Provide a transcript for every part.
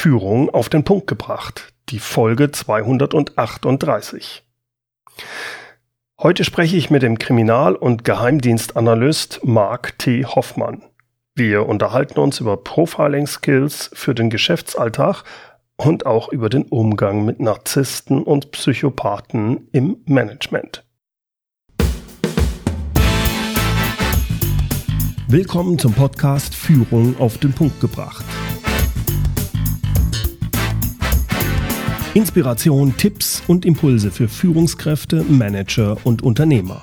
Führung auf den Punkt gebracht, die Folge 238. Heute spreche ich mit dem Kriminal- und Geheimdienstanalyst Mark T. Hoffmann. Wir unterhalten uns über Profiling-Skills für den Geschäftsalltag und auch über den Umgang mit Narzissten und Psychopathen im Management. Willkommen zum Podcast Führung auf den Punkt gebracht. Inspiration, Tipps und Impulse für Führungskräfte, Manager und Unternehmer.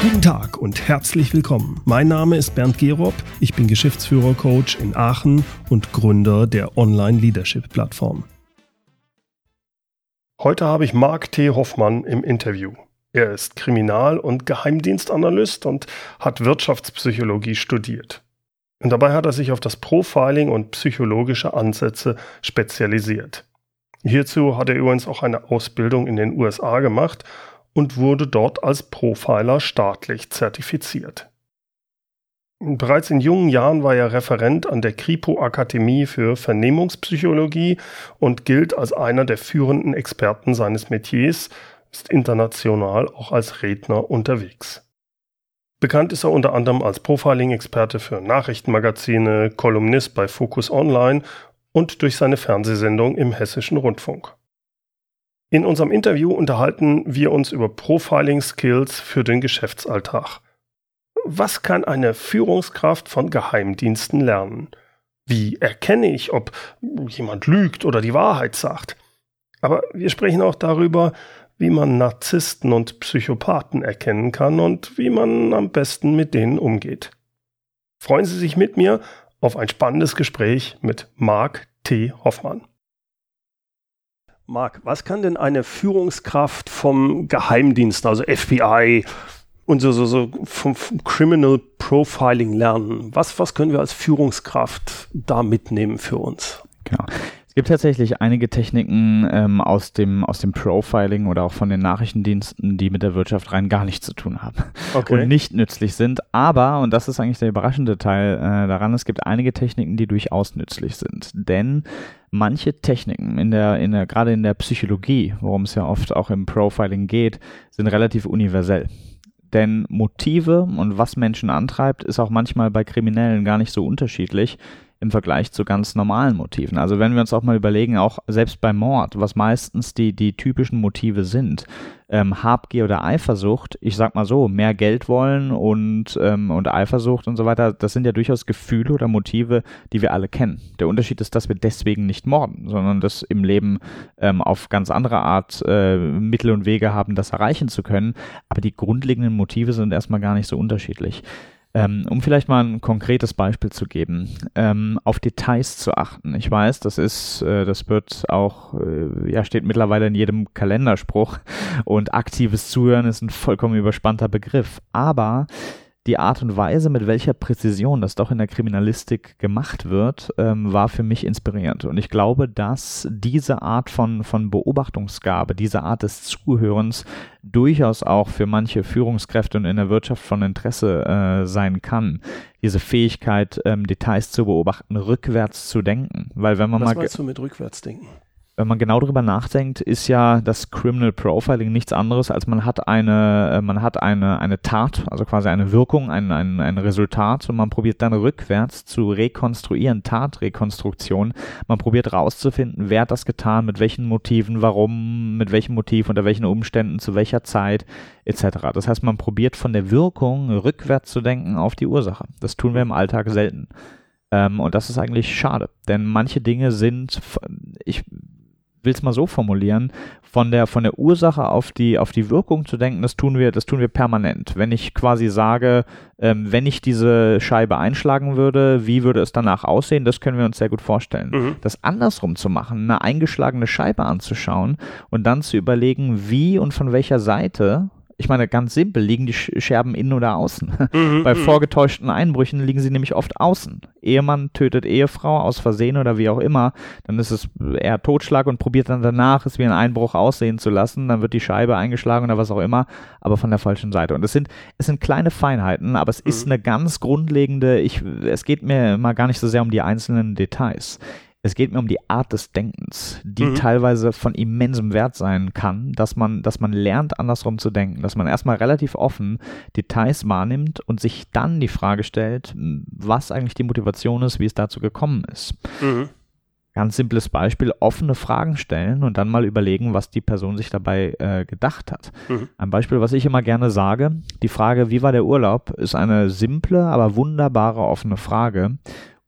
Guten Tag und herzlich willkommen. Mein Name ist Bernd Gerob, ich bin Geschäftsführer-Coach in Aachen und Gründer der Online-Leadership-Plattform. Heute habe ich Marc T. Hoffmann im Interview. Er ist Kriminal- und Geheimdienstanalyst und hat Wirtschaftspsychologie studiert. Und dabei hat er sich auf das Profiling und psychologische Ansätze spezialisiert. Hierzu hat er übrigens auch eine Ausbildung in den USA gemacht und wurde dort als Profiler staatlich zertifiziert. Bereits in jungen Jahren war er Referent an der Kripo Akademie für Vernehmungspsychologie und gilt als einer der führenden Experten seines Metiers, ist international auch als Redner unterwegs. Bekannt ist er unter anderem als Profiling-Experte für Nachrichtenmagazine, Kolumnist bei Focus Online und durch seine Fernsehsendung im Hessischen Rundfunk. In unserem Interview unterhalten wir uns über Profiling-Skills für den Geschäftsalltag. Was kann eine Führungskraft von Geheimdiensten lernen? Wie erkenne ich, ob jemand lügt oder die Wahrheit sagt? Aber wir sprechen auch darüber, wie man Narzissten und Psychopathen erkennen kann und wie man am besten mit denen umgeht. Freuen Sie sich mit mir auf ein spannendes Gespräch mit Marc T. Hoffmann. Marc, was kann denn eine Führungskraft vom Geheimdienst, also FBI und so, so, so vom, vom Criminal Profiling lernen? Was, was können wir als Führungskraft da mitnehmen für uns? Genau. Es gibt tatsächlich einige Techniken ähm, aus, dem, aus dem Profiling oder auch von den Nachrichtendiensten, die mit der Wirtschaft rein gar nichts zu tun haben okay. und nicht nützlich sind. Aber, und das ist eigentlich der überraschende Teil äh, daran, es gibt einige Techniken, die durchaus nützlich sind. Denn manche Techniken, in der, in der, gerade in der Psychologie, worum es ja oft auch im Profiling geht, sind relativ universell. Denn Motive und was Menschen antreibt, ist auch manchmal bei Kriminellen gar nicht so unterschiedlich im Vergleich zu ganz normalen Motiven. Also wenn wir uns auch mal überlegen, auch selbst beim Mord, was meistens die, die typischen Motive sind, ähm, Habgier oder Eifersucht, ich sag mal so, mehr Geld wollen und, ähm, und Eifersucht und so weiter, das sind ja durchaus Gefühle oder Motive, die wir alle kennen. Der Unterschied ist, dass wir deswegen nicht morden, sondern dass im Leben ähm, auf ganz andere Art äh, Mittel und Wege haben, das erreichen zu können. Aber die grundlegenden Motive sind erstmal gar nicht so unterschiedlich. Ähm, um vielleicht mal ein konkretes Beispiel zu geben, ähm, auf Details zu achten. Ich weiß, das ist, äh, das wird auch, äh, ja, steht mittlerweile in jedem Kalenderspruch und aktives Zuhören ist ein vollkommen überspannter Begriff. Aber die Art und Weise, mit welcher Präzision das doch in der Kriminalistik gemacht wird, ähm, war für mich inspirierend. Und ich glaube, dass diese Art von, von Beobachtungsgabe, diese Art des Zuhörens durchaus auch für manche Führungskräfte und in der Wirtschaft von Interesse äh, sein kann. Diese Fähigkeit, ähm, Details zu beobachten, rückwärts zu denken. Weil wenn man Was mal. Was meinst du mit rückwärts denken? Wenn man genau darüber nachdenkt, ist ja das Criminal Profiling nichts anderes, als man hat eine, äh, man hat eine, eine Tat, also quasi eine Wirkung, ein, ein, ein Resultat und man probiert dann rückwärts zu rekonstruieren, Tatrekonstruktion. Man probiert rauszufinden, wer hat das getan, mit welchen Motiven, warum, mit welchem Motiv, unter welchen Umständen, zu welcher Zeit, etc. Das heißt, man probiert von der Wirkung rückwärts zu denken auf die Ursache. Das tun wir im Alltag selten. Ähm, und das ist eigentlich schade, denn manche Dinge sind, ich will es mal so formulieren, von der, von der Ursache auf die, auf die Wirkung zu denken, das tun wir, das tun wir permanent. Wenn ich quasi sage, ähm, wenn ich diese Scheibe einschlagen würde, wie würde es danach aussehen, das können wir uns sehr gut vorstellen. Mhm. Das andersrum zu machen, eine eingeschlagene Scheibe anzuschauen und dann zu überlegen, wie und von welcher Seite Ich meine, ganz simpel, liegen die Scherben innen oder außen? Mhm, Bei mhm. vorgetäuschten Einbrüchen liegen sie nämlich oft außen. Ehemann tötet Ehefrau aus Versehen oder wie auch immer, dann ist es eher Totschlag und probiert dann danach, es wie ein Einbruch aussehen zu lassen. Dann wird die Scheibe eingeschlagen oder was auch immer, aber von der falschen Seite. Und es sind, es sind kleine Feinheiten, aber es mhm. ist eine ganz grundlegende, ich, es geht mir mal gar nicht so sehr um die einzelnen Details. Es geht mir um die Art des Denkens, die mhm. teilweise von immensem Wert sein kann, dass man, dass man lernt, andersrum zu denken, dass man erstmal relativ offen Details wahrnimmt und sich dann die Frage stellt, was eigentlich die Motivation ist, wie es dazu gekommen ist. Mhm. Ganz simples Beispiel, offene Fragen stellen und dann mal überlegen, was die Person sich dabei äh, gedacht hat. Mhm. Ein Beispiel, was ich immer gerne sage, die Frage, wie war der Urlaub, ist eine simple, aber wunderbare offene Frage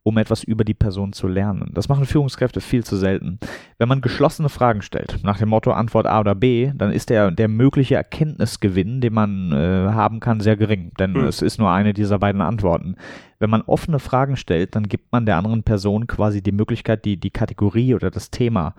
um etwas über die Person zu lernen. Das machen Führungskräfte viel zu selten. Wenn man geschlossene Fragen stellt, nach dem Motto Antwort A oder B, dann ist der, der mögliche Erkenntnisgewinn, den man äh, haben kann, sehr gering, denn mhm. es ist nur eine dieser beiden Antworten. Wenn man offene Fragen stellt, dann gibt man der anderen Person quasi die Möglichkeit, die, die Kategorie oder das Thema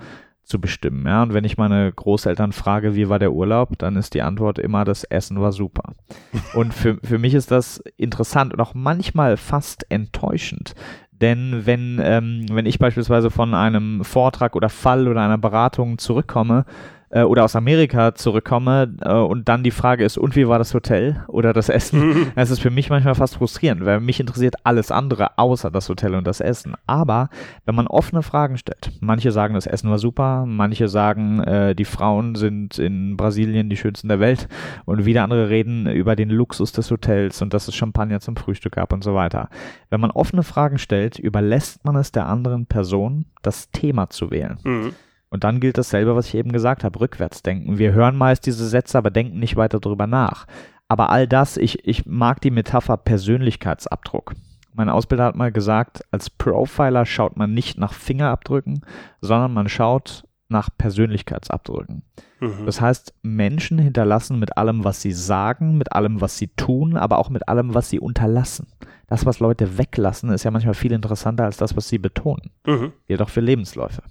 zu bestimmen. Ja? Und wenn ich meine Großeltern frage, wie war der Urlaub, dann ist die Antwort immer, das Essen war super. Und für, für mich ist das interessant und auch manchmal fast enttäuschend, denn wenn, ähm, wenn ich beispielsweise von einem Vortrag oder Fall oder einer Beratung zurückkomme, äh, oder aus Amerika zurückkomme äh, und dann die Frage ist, und wie war das Hotel oder das Essen? Das ist für mich manchmal fast frustrierend, weil mich interessiert alles andere außer das Hotel und das Essen. Aber wenn man offene Fragen stellt, manche sagen, das Essen war super, manche sagen, äh, die Frauen sind in Brasilien die schönsten der Welt und wieder andere reden über den Luxus des Hotels und dass es Champagner zum Frühstück gab und so weiter. Wenn man offene Fragen stellt, überlässt man es der anderen Person, das Thema zu wählen. Mhm. Und dann gilt dasselbe, was ich eben gesagt habe, rückwärts denken. Wir hören meist diese Sätze, aber denken nicht weiter drüber nach. Aber all das, ich, ich mag die Metapher Persönlichkeitsabdruck. Mein Ausbilder hat mal gesagt, als Profiler schaut man nicht nach Fingerabdrücken, sondern man schaut nach Persönlichkeitsabdrücken. Mhm. Das heißt, Menschen hinterlassen mit allem, was sie sagen, mit allem, was sie tun, aber auch mit allem, was sie unterlassen. Das, was Leute weglassen, ist ja manchmal viel interessanter als das, was sie betonen. Mhm. Jedoch für Lebensläufe.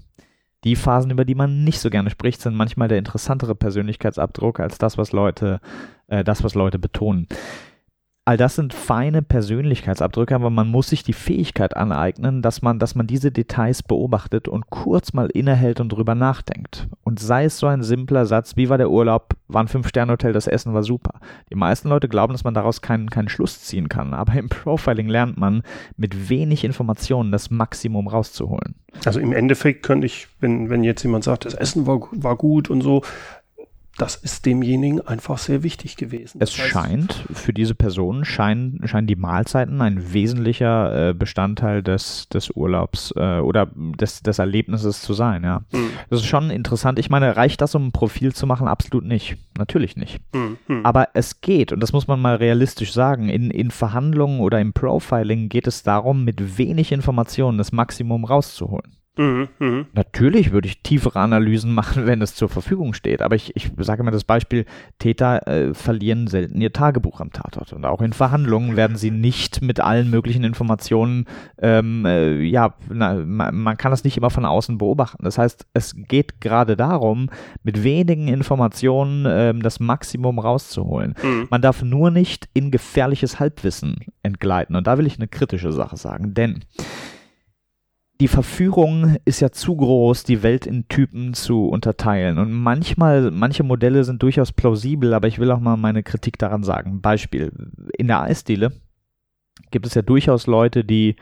Die Phasen, über die man nicht so gerne spricht, sind manchmal der interessantere Persönlichkeitsabdruck als das, was Leute, äh, das, was Leute betonen. All das sind feine Persönlichkeitsabdrücke, aber man muss sich die Fähigkeit aneignen, dass man, dass man diese Details beobachtet und kurz mal innehält und drüber nachdenkt. Und sei es so ein simpler Satz, wie war der Urlaub, war ein Fünf-Sterne-Hotel, das Essen war super. Die meisten Leute glauben, dass man daraus keinen, keinen Schluss ziehen kann, aber im Profiling lernt man, mit wenig Informationen das Maximum rauszuholen. Also im Endeffekt könnte ich, wenn, wenn jetzt jemand sagt, das Essen war, war gut und so, das ist demjenigen einfach sehr wichtig gewesen. Es heißt, scheint, für diese Person scheinen, scheinen die Mahlzeiten ein wesentlicher äh, Bestandteil des, des Urlaubs äh, oder des, des Erlebnisses zu sein, ja. Mhm. Das ist schon interessant. Ich meine, reicht das, um ein Profil zu machen? Absolut nicht. Natürlich nicht. Mhm. Aber es geht, und das muss man mal realistisch sagen, in, in Verhandlungen oder im Profiling geht es darum, mit wenig Informationen das Maximum rauszuholen. Mhm, mh. Natürlich würde ich tiefere Analysen machen, wenn es zur Verfügung steht. Aber ich, ich sage mal das Beispiel, Täter äh, verlieren selten ihr Tagebuch am Tatort. Und auch in Verhandlungen werden sie nicht mit allen möglichen Informationen, ähm, äh, ja, na, man, man kann das nicht immer von außen beobachten. Das heißt, es geht gerade darum, mit wenigen Informationen ähm, das Maximum rauszuholen. Mhm. Man darf nur nicht in gefährliches Halbwissen entgleiten. Und da will ich eine kritische Sache sagen. Denn die Verführung ist ja zu groß, die Welt in Typen zu unterteilen. Und manchmal, manche Modelle sind durchaus plausibel, aber ich will auch mal meine Kritik daran sagen. Beispiel, in der Eisdiele gibt es ja durchaus Leute, die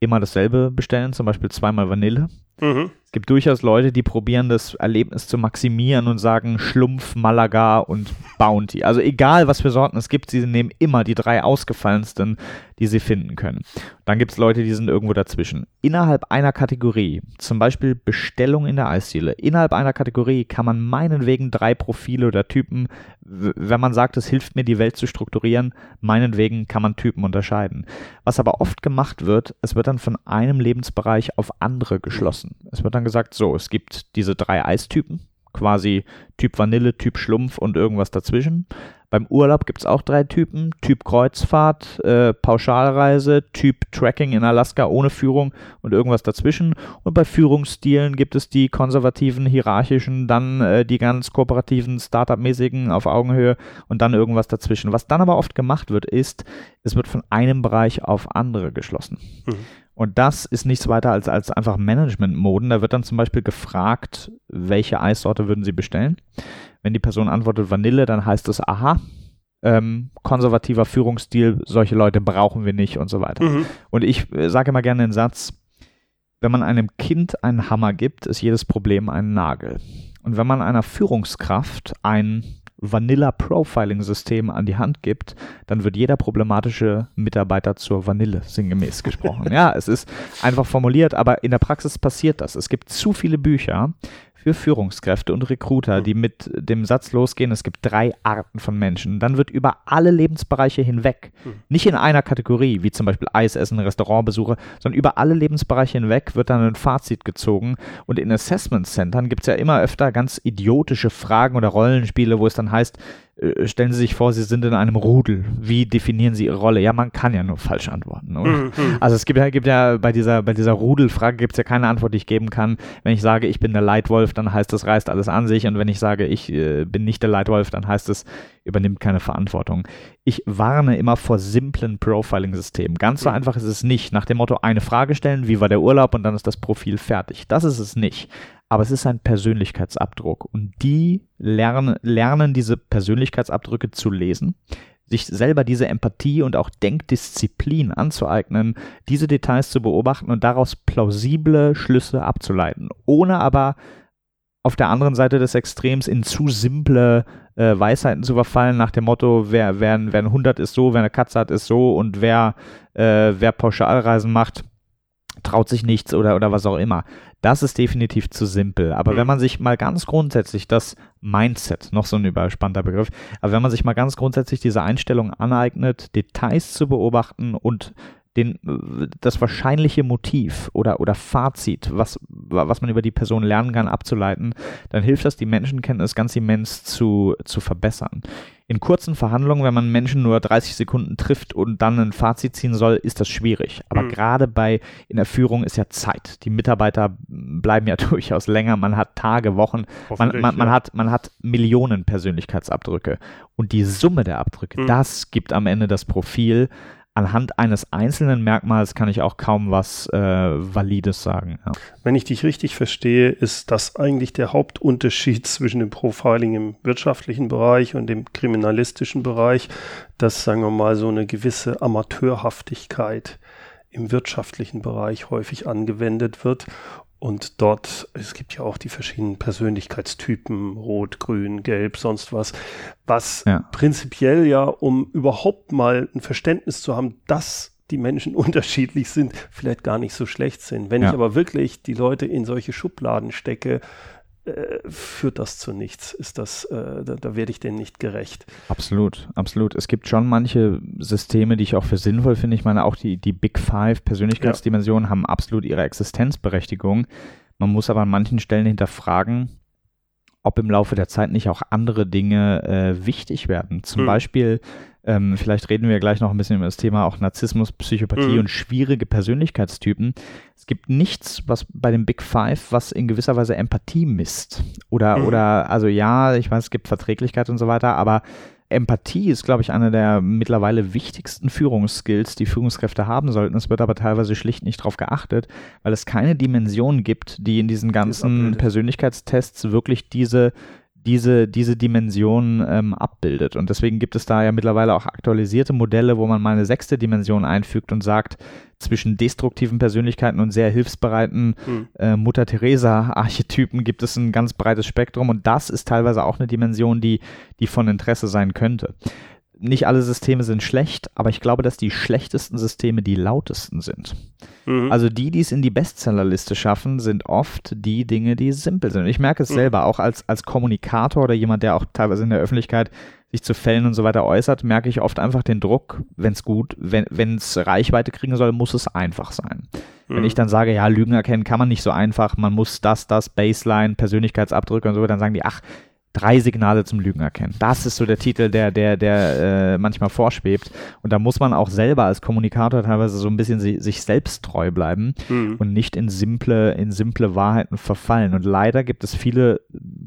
immer dasselbe bestellen, zum Beispiel zweimal Vanille. Mhm. Es gibt durchaus Leute, die probieren, das Erlebnis zu maximieren und sagen Schlumpf, Malaga und Bounty. Also egal, was für Sorten es gibt, sie nehmen immer die drei ausgefallensten, die sie finden können. Dann gibt es Leute, die sind irgendwo dazwischen. Innerhalb einer Kategorie, zum Beispiel Bestellung in der Eisdiele, innerhalb einer Kategorie kann man meinetwegen drei Profile oder Typen, wenn man sagt, es hilft mir, die Welt zu strukturieren, meinetwegen kann man Typen unterscheiden. Was aber oft gemacht wird, es wird dann von einem Lebensbereich auf andere geschlossen. Es wird dann gesagt, so, es gibt diese drei Eistypen, quasi Typ Vanille, Typ Schlumpf und irgendwas dazwischen. Beim Urlaub gibt es auch drei Typen: Typ Kreuzfahrt, äh, Pauschalreise, Typ Tracking in Alaska ohne Führung und irgendwas dazwischen. Und bei Führungsstilen gibt es die konservativen, hierarchischen, dann äh, die ganz kooperativen, Startup-mäßigen auf Augenhöhe und dann irgendwas dazwischen. Was dann aber oft gemacht wird, ist, es wird von einem Bereich auf andere geschlossen. Mhm. Und das ist nichts weiter als, als einfach Management-Moden. Da wird dann zum Beispiel gefragt, welche Eissorte würden Sie bestellen? Wenn die Person antwortet Vanille, dann heißt es, aha, ähm, konservativer Führungsstil, solche Leute brauchen wir nicht und so weiter. Mhm. Und ich äh, sage immer gerne den Satz, wenn man einem Kind einen Hammer gibt, ist jedes Problem ein Nagel. Und wenn man einer Führungskraft ein Vanilla Profiling System an die Hand gibt, dann wird jeder problematische Mitarbeiter zur Vanille sinngemäß gesprochen. ja, es ist einfach formuliert, aber in der Praxis passiert das. Es gibt zu viele Bücher, für Führungskräfte und Recruiter, die mit dem Satz losgehen, es gibt drei Arten von Menschen. Dann wird über alle Lebensbereiche hinweg, nicht in einer Kategorie, wie zum Beispiel Eisessen, Restaurantbesuche, sondern über alle Lebensbereiche hinweg wird dann ein Fazit gezogen. Und in Assessment Centern gibt es ja immer öfter ganz idiotische Fragen oder Rollenspiele, wo es dann heißt, stellen Sie sich vor, Sie sind in einem Rudel. Wie definieren Sie Ihre Rolle? Ja, man kann ja nur falsch antworten. Mhm. Also es gibt ja, gibt ja bei dieser, bei dieser Rudelfrage gibt es ja keine Antwort, die ich geben kann. Wenn ich sage, ich bin der Leitwolf, dann heißt das, reißt alles an sich. Und wenn ich sage, ich äh, bin nicht der Leitwolf, dann heißt es, übernimmt keine Verantwortung. Ich warne immer vor simplen Profiling-Systemen. Ganz so mhm. einfach ist es nicht. Nach dem Motto, eine Frage stellen, wie war der Urlaub und dann ist das Profil fertig. Das ist es nicht aber es ist ein Persönlichkeitsabdruck. Und die lernen, lernen diese Persönlichkeitsabdrücke zu lesen, sich selber diese Empathie und auch Denkdisziplin anzueignen, diese Details zu beobachten und daraus plausible Schlüsse abzuleiten, ohne aber auf der anderen Seite des Extrems in zu simple äh, Weisheiten zu verfallen, nach dem Motto, wer, wer, wer ein 100 ist so, wer eine Katze hat, ist so und wer, äh, wer Pauschalreisen macht, traut sich nichts oder, oder was auch immer. Das ist definitiv zu simpel. Aber mhm. wenn man sich mal ganz grundsätzlich das Mindset, noch so ein überspannter Begriff, aber wenn man sich mal ganz grundsätzlich diese Einstellung aneignet, Details zu beobachten und den, das wahrscheinliche Motiv oder, oder Fazit, was, was man über die Person lernen kann, abzuleiten, dann hilft das, die Menschenkenntnis ganz immens zu, zu verbessern. In kurzen Verhandlungen, wenn man Menschen nur 30 Sekunden trifft und dann ein Fazit ziehen soll, ist das schwierig. Aber mhm. gerade bei in der Führung ist ja Zeit. Die Mitarbeiter bleiben ja durchaus länger. Man hat Tage, Wochen. Man, man, man ja. hat, man hat Millionen Persönlichkeitsabdrücke. Und die Summe der Abdrücke, mhm. das gibt am Ende das Profil anhand eines einzelnen Merkmals kann ich auch kaum was äh, Valides sagen. Ja. Wenn ich dich richtig verstehe, ist das eigentlich der Hauptunterschied zwischen dem Profiling im wirtschaftlichen Bereich und dem kriminalistischen Bereich, dass, sagen wir mal, so eine gewisse Amateurhaftigkeit im wirtschaftlichen Bereich häufig angewendet wird und dort, es gibt ja auch die verschiedenen Persönlichkeitstypen, Rot, Grün, Gelb, sonst was, was ja. prinzipiell ja, um überhaupt mal ein Verständnis zu haben, dass die Menschen unterschiedlich sind, vielleicht gar nicht so schlecht sind. Wenn ja. ich aber wirklich die Leute in solche Schubladen stecke, führt das zu nichts. Ist das, äh, da, da, werde ich denen nicht gerecht. Absolut, absolut. Es gibt schon manche Systeme, die ich auch für sinnvoll finde. Ich meine, auch die, die Big Five Persönlichkeitsdimensionen ja. haben absolut ihre Existenzberechtigung. Man muss aber an manchen Stellen hinterfragen, ob im Laufe der Zeit nicht auch andere Dinge äh, wichtig werden. Zum hm. Beispiel ähm, vielleicht reden wir gleich noch ein bisschen über das Thema auch Narzissmus, Psychopathie mhm. und schwierige Persönlichkeitstypen. Es gibt nichts, was bei dem Big Five, was in gewisser Weise Empathie misst. Oder, mhm. oder, also ja, ich weiß, es gibt Verträglichkeit und so weiter, aber Empathie ist, glaube ich, einer der mittlerweile wichtigsten Führungsskills, die Führungskräfte haben sollten. Es wird aber teilweise schlicht nicht darauf geachtet, weil es keine Dimension gibt, die in diesen ganzen Persönlichkeitstests wirklich diese diese, diese Dimension ähm, abbildet. Und deswegen gibt es da ja mittlerweile auch aktualisierte Modelle, wo man mal eine sechste Dimension einfügt und sagt, zwischen destruktiven Persönlichkeiten und sehr hilfsbereiten mhm. äh, Mutter Teresa-Archetypen gibt es ein ganz breites Spektrum und das ist teilweise auch eine Dimension, die, die von Interesse sein könnte nicht alle Systeme sind schlecht, aber ich glaube, dass die schlechtesten Systeme die lautesten sind. Mhm. Also die, die es in die Bestsellerliste schaffen, sind oft die Dinge, die simpel sind. Ich merke es mhm. selber, auch als, als Kommunikator oder jemand, der auch teilweise in der Öffentlichkeit sich zu Fällen und so weiter äußert, merke ich oft einfach den Druck, wenn es gut, wenn es Reichweite kriegen soll, muss es einfach sein. Mhm. Wenn ich dann sage, ja, Lügen erkennen kann man nicht so einfach, man muss das, das, Baseline, Persönlichkeitsabdrücke und so, dann sagen die, ach, drei Signale zum Lügen erkennen. Das ist so der Titel, der, der, der äh, manchmal vorschwebt. Und da muss man auch selber als Kommunikator teilweise so ein bisschen si sich selbst treu bleiben mhm. und nicht in simple, in simple Wahrheiten verfallen. Und leider gibt es viele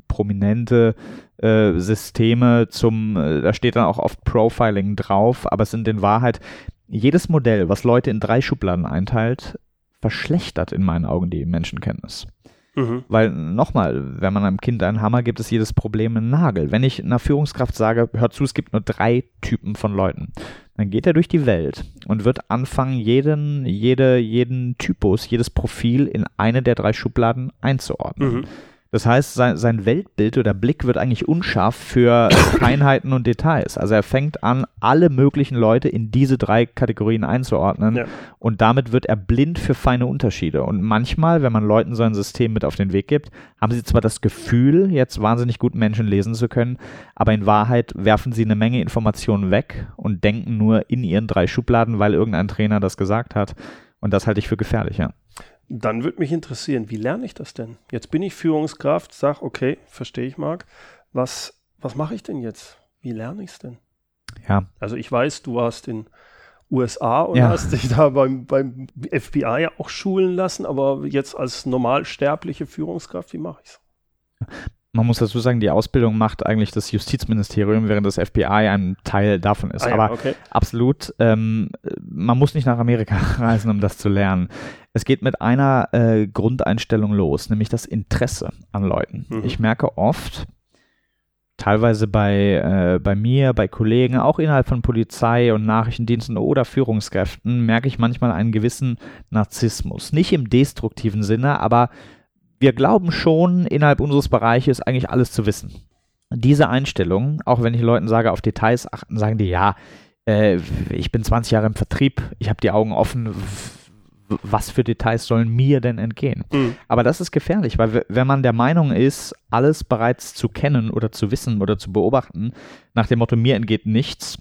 prominente äh, Systeme zum, äh, da steht dann auch oft Profiling drauf, aber es sind in Wahrheit jedes Modell, was Leute in drei Schubladen einteilt, verschlechtert in meinen Augen die Menschenkenntnis. Mhm. Weil nochmal, wenn man einem Kind einen Hammer gibt, ist jedes Problem ein Nagel. Wenn ich einer Führungskraft sage, hör zu, es gibt nur drei Typen von Leuten, dann geht er durch die Welt und wird anfangen, jeden, jede, jeden Typus, jedes Profil in eine der drei Schubladen einzuordnen. Mhm. Das heißt, sein, sein Weltbild oder Blick wird eigentlich unscharf für Feinheiten und Details. Also er fängt an, alle möglichen Leute in diese drei Kategorien einzuordnen ja. und damit wird er blind für feine Unterschiede. Und manchmal, wenn man Leuten so ein System mit auf den Weg gibt, haben sie zwar das Gefühl, jetzt wahnsinnig gut Menschen lesen zu können, aber in Wahrheit werfen sie eine Menge Informationen weg und denken nur in ihren drei Schubladen, weil irgendein Trainer das gesagt hat. Und das halte ich für gefährlich, ja. Dann würde mich interessieren, wie lerne ich das denn? Jetzt bin ich Führungskraft, sag, okay, verstehe ich, Marc. Was, was mache ich denn jetzt? Wie lerne ich es denn? Ja. Also ich weiß, du warst in USA und ja. hast dich da beim, beim FBI auch schulen lassen, aber jetzt als normalsterbliche Führungskraft, wie mache ich es? Man muss dazu sagen, die Ausbildung macht eigentlich das Justizministerium, während das FBI ein Teil davon ist. Ah, ja, Aber okay. absolut, ähm, man muss nicht nach Amerika reisen, um das zu lernen. Es geht mit einer äh, Grundeinstellung los, nämlich das Interesse an Leuten. Mhm. Ich merke oft, teilweise bei, äh, bei mir, bei Kollegen, auch innerhalb von Polizei und Nachrichtendiensten oder Führungskräften, merke ich manchmal einen gewissen Narzissmus. Nicht im destruktiven Sinne, aber wir glauben schon, innerhalb unseres Bereiches eigentlich alles zu wissen. Diese Einstellung, auch wenn ich Leuten sage, auf Details achten, sagen die, ja, äh, ich bin 20 Jahre im Vertrieb, ich habe die Augen offen, was für Details sollen mir denn entgehen? Mhm. Aber das ist gefährlich, weil wenn man der Meinung ist, alles bereits zu kennen oder zu wissen oder zu beobachten, nach dem Motto, mir entgeht nichts,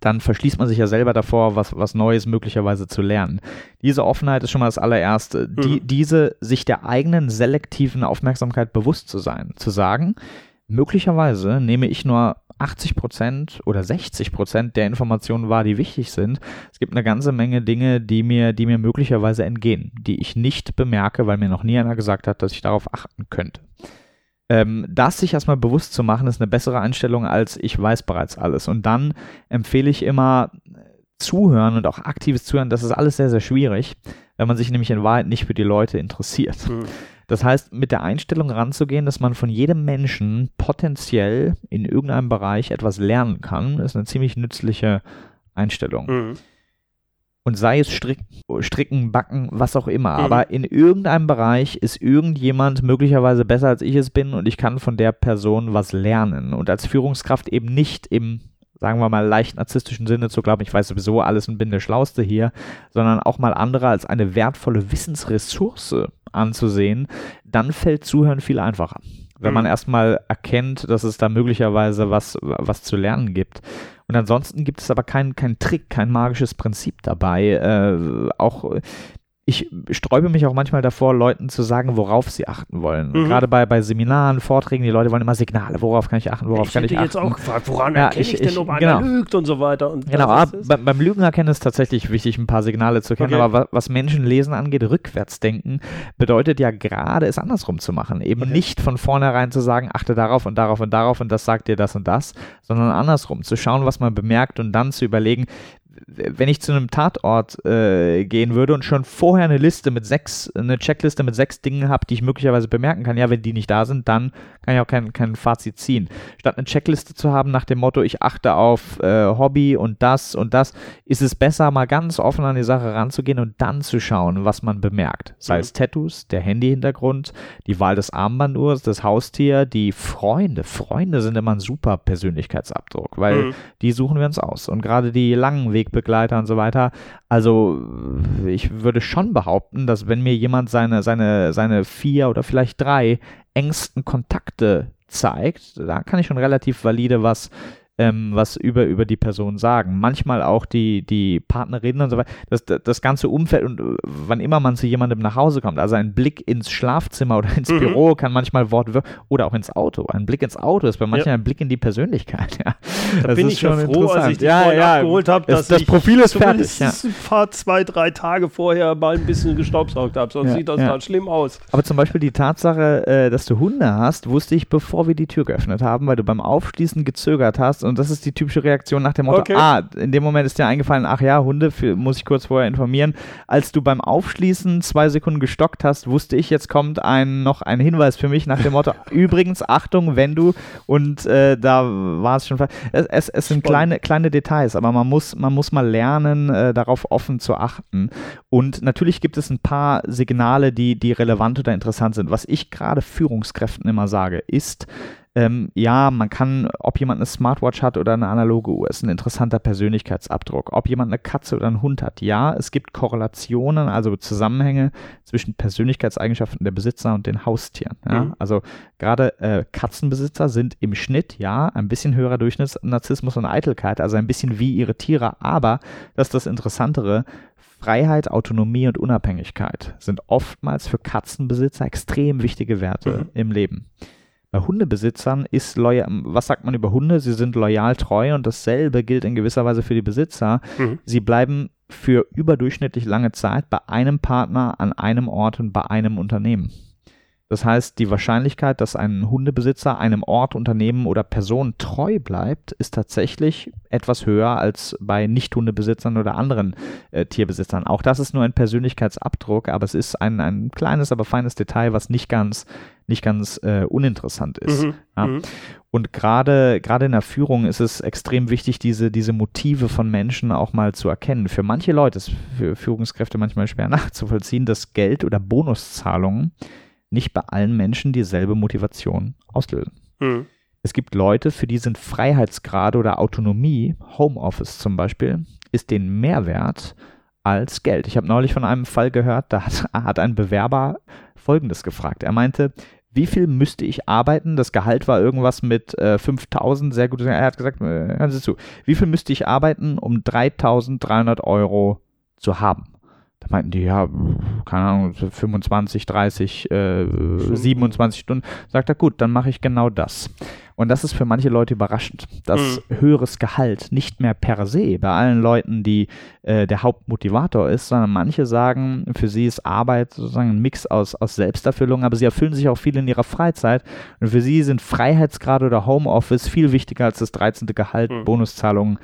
dann verschließt man sich ja selber davor, was, was Neues möglicherweise zu lernen. Diese Offenheit ist schon mal das allererste. Mhm. Die, diese, sich der eigenen selektiven Aufmerksamkeit bewusst zu sein, zu sagen, möglicherweise nehme ich nur 80 Prozent oder 60 Prozent der Informationen wahr, die wichtig sind. Es gibt eine ganze Menge Dinge, die mir, die mir möglicherweise entgehen, die ich nicht bemerke, weil mir noch nie einer gesagt hat, dass ich darauf achten könnte ähm, das sich erstmal bewusst zu machen, ist eine bessere Einstellung als ich weiß bereits alles. Und dann empfehle ich immer Zuhören und auch aktives Zuhören. Das ist alles sehr, sehr schwierig, wenn man sich nämlich in Wahrheit nicht für die Leute interessiert. Mhm. Das heißt, mit der Einstellung ranzugehen, dass man von jedem Menschen potenziell in irgendeinem Bereich etwas lernen kann, ist eine ziemlich nützliche Einstellung. Mhm und sei es Strick, Stricken, Backen, was auch immer. Mhm. Aber in irgendeinem Bereich ist irgendjemand möglicherweise besser als ich es bin und ich kann von der Person was lernen. Und als Führungskraft eben nicht im, sagen wir mal, leicht narzisstischen Sinne zu glauben, ich weiß sowieso alles und bin der Schlauste hier, sondern auch mal andere als eine wertvolle Wissensressource anzusehen, dann fällt Zuhören viel einfacher wenn man mhm. erstmal erkennt, dass es da möglicherweise was, was zu lernen gibt. Und ansonsten gibt es aber keinen kein Trick, kein magisches Prinzip dabei. Äh, auch ich sträube mich auch manchmal davor, Leuten zu sagen, worauf sie achten wollen. Mhm. Gerade bei, bei Seminaren, Vorträgen, die Leute wollen immer Signale, worauf kann ich achten, worauf ich kann ich achten. Ich hätte jetzt auch gefragt, woran ja, erkenne ich, ich, denn, ob genau. einer lügt und so weiter. Und genau, aber beim, beim Lügen erkennen ist tatsächlich wichtig, ein paar Signale zu kennen. Okay. Aber was Menschen lesen angeht, rückwärts denken, bedeutet ja gerade, es andersrum zu machen. Eben okay. nicht von vornherein zu sagen, achte darauf und darauf und darauf und das sagt dir das und das, sondern andersrum, zu schauen, was man bemerkt und dann zu überlegen, wenn ich zu einem Tatort äh, gehen würde und schon vorher eine Liste mit sechs, eine Checkliste mit sechs Dingen habe, die ich möglicherweise bemerken kann, ja, wenn die nicht da sind, dann kann ich auch kein, kein Fazit ziehen. Statt eine Checkliste zu haben nach dem Motto, ich achte auf äh, Hobby und das und das, ist es besser, mal ganz offen an die Sache ranzugehen und dann zu schauen, was man bemerkt. Sei mhm. es Tattoos, der Handyhintergrund, die Wahl des Armbanduhrs, das Haustier, die Freunde. Freunde sind immer ein super Persönlichkeitsabdruck, weil mhm. die suchen wir uns aus. Und gerade die langen Wege Wegbegleiter und so weiter. Also ich würde schon behaupten, dass wenn mir jemand seine, seine, seine vier oder vielleicht drei engsten Kontakte zeigt, da kann ich schon relativ valide was ähm, was über, über die Person sagen. Manchmal auch die, die Partner reden und so weiter. Das, das ganze Umfeld und äh, wann immer man zu jemandem nach Hause kommt, also ein Blick ins Schlafzimmer oder ins mhm. Büro kann manchmal Wort oder auch ins Auto. Ein Blick ins Auto ist bei manchen ja. ein Blick in die Persönlichkeit. Ja. Da das bin ich schon froh, als ich die ja, ja, abgeholt habe, dass das ich Profil ist fertig. Ja. ein zwei, drei Tage vorher mal ein bisschen gestaubsaugt habe, sonst sieht das ja. schlimm aus. Aber zum Beispiel die Tatsache, äh, dass du Hunde hast, wusste ich, bevor wir die Tür geöffnet haben, weil du beim Aufschließen gezögert hast und das ist die typische Reaktion nach dem Motto, okay. ah, in dem Moment ist dir eingefallen, ach ja, Hunde, für, muss ich kurz vorher informieren. Als du beim Aufschließen zwei Sekunden gestockt hast, wusste ich, jetzt kommt ein, noch ein Hinweis für mich nach dem Motto, übrigens, Achtung, wenn du, und äh, da war es schon, es, es, es sind kleine, kleine Details, aber man muss, man muss mal lernen, äh, darauf offen zu achten. Und natürlich gibt es ein paar Signale, die, die relevant oder interessant sind. Was ich gerade Führungskräften immer sage, ist, ähm, ja, man kann, ob jemand eine Smartwatch hat oder eine analoge Uhr, ist ein interessanter Persönlichkeitsabdruck. Ob jemand eine Katze oder einen Hund hat, ja, es gibt Korrelationen, also Zusammenhänge zwischen Persönlichkeitseigenschaften der Besitzer und den Haustieren. Ja? Mhm. Also gerade äh, Katzenbesitzer sind im Schnitt, ja, ein bisschen höherer Durchschnittsnarzissmus und Eitelkeit, also ein bisschen wie ihre Tiere, aber das ist das Interessantere, Freiheit, Autonomie und Unabhängigkeit sind oftmals für Katzenbesitzer extrem wichtige Werte mhm. im Leben. Bei Hundebesitzern ist loyal, was sagt man über Hunde? Sie sind loyal treu und dasselbe gilt in gewisser Weise für die Besitzer. Mhm. Sie bleiben für überdurchschnittlich lange Zeit bei einem Partner an einem Ort und bei einem Unternehmen. Das heißt, die Wahrscheinlichkeit, dass ein Hundebesitzer einem Ort, Unternehmen oder Person treu bleibt, ist tatsächlich etwas höher als bei Nicht-Hundebesitzern oder anderen äh, Tierbesitzern. Auch das ist nur ein Persönlichkeitsabdruck, aber es ist ein, ein kleines, aber feines Detail, was nicht ganz, nicht ganz äh, uninteressant ist. Mhm. Ja. Mhm. Und gerade gerade in der Führung ist es extrem wichtig, diese, diese Motive von Menschen auch mal zu erkennen. Für manche Leute ist für Führungskräfte manchmal schwer nachzuvollziehen, dass Geld oder Bonuszahlungen nicht bei allen Menschen dieselbe Motivation auslösen. Mhm. Es gibt Leute, für die sind Freiheitsgrade oder Autonomie, Homeoffice zum Beispiel, ist den Mehrwert als Geld. Ich habe neulich von einem Fall gehört, da hat, hat ein Bewerber Folgendes gefragt. Er meinte, wie viel müsste ich arbeiten? Das Gehalt war irgendwas mit äh, 5000, sehr gut. Er hat gesagt, äh, hören Sie zu, wie viel müsste ich arbeiten, um 3300 Euro zu haben? Da meinten die, ja, keine Ahnung, 25, 30, äh, 27 Stunden. Sagt er, gut, dann mache ich genau das. Und das ist für manche Leute überraschend, dass mhm. höheres Gehalt nicht mehr per se bei allen Leuten, die äh, der Hauptmotivator ist, sondern manche sagen, für sie ist Arbeit sozusagen ein Mix aus, aus Selbsterfüllung, aber sie erfüllen sich auch viel in ihrer Freizeit. Und für sie sind Freiheitsgrade oder Homeoffice viel wichtiger als das 13. Gehalt, mhm. Bonuszahlungen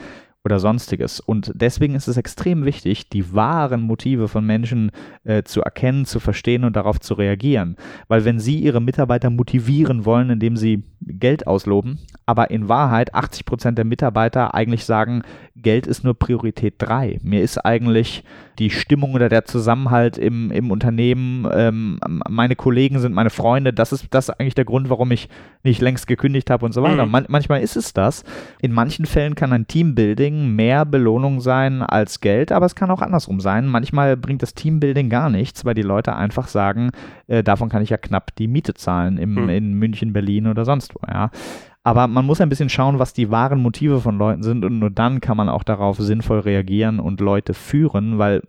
oder sonstiges. Und deswegen ist es extrem wichtig, die wahren Motive von Menschen äh, zu erkennen, zu verstehen und darauf zu reagieren. Weil wenn sie ihre Mitarbeiter motivieren wollen, indem sie Geld ausloben, aber in Wahrheit 80 Prozent der Mitarbeiter eigentlich sagen, Geld ist nur Priorität 3. Mir ist eigentlich die Stimmung oder der Zusammenhalt im, im Unternehmen, ähm, meine Kollegen sind meine Freunde, das ist, das ist eigentlich der Grund, warum ich nicht längst gekündigt habe und so weiter. Mhm. Man, manchmal ist es das. In manchen Fällen kann ein Teambuilding mehr Belohnung sein als Geld, aber es kann auch andersrum sein. Manchmal bringt das Teambuilding gar nichts, weil die Leute einfach sagen, äh, davon kann ich ja knapp die Miete zahlen im, mhm. in München, Berlin oder sonst wo. Ja. Aber man muss ein bisschen schauen, was die wahren Motive von Leuten sind und nur dann kann man auch darauf sinnvoll reagieren und Leute führen, weil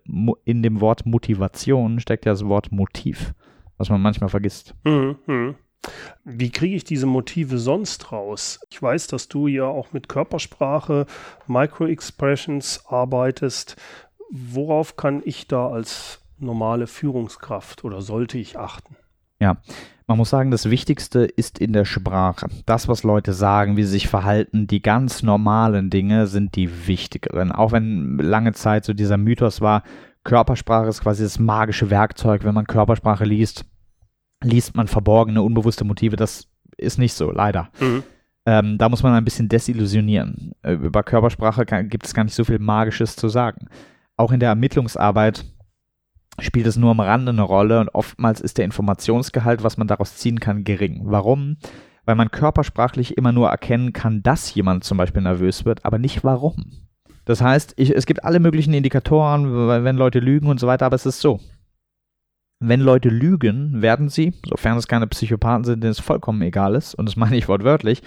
in dem Wort Motivation steckt ja das Wort Motiv, was man manchmal vergisst. Mhm. mhm. Wie kriege ich diese Motive sonst raus? Ich weiß, dass du ja auch mit Körpersprache, Micro-Expressions arbeitest. Worauf kann ich da als normale Führungskraft oder sollte ich achten? Ja, man muss sagen, das Wichtigste ist in der Sprache. Das, was Leute sagen, wie sie sich verhalten, die ganz normalen Dinge sind die wichtigeren. Auch wenn lange Zeit so dieser Mythos war, Körpersprache ist quasi das magische Werkzeug. Wenn man Körpersprache liest, liest man verborgene, unbewusste Motive. Das ist nicht so, leider. Mhm. Ähm, da muss man ein bisschen desillusionieren. Äh, über Körpersprache gibt es gar nicht so viel Magisches zu sagen. Auch in der Ermittlungsarbeit spielt es nur am Rande eine Rolle und oftmals ist der Informationsgehalt, was man daraus ziehen kann, gering. Warum? Weil man körpersprachlich immer nur erkennen kann, dass jemand zum Beispiel nervös wird, aber nicht warum. Das heißt, ich, es gibt alle möglichen Indikatoren, wenn Leute lügen und so weiter, aber es ist so. Wenn Leute lügen, werden sie, sofern es keine Psychopathen sind, denen es vollkommen egal ist, und das meine ich wortwörtlich,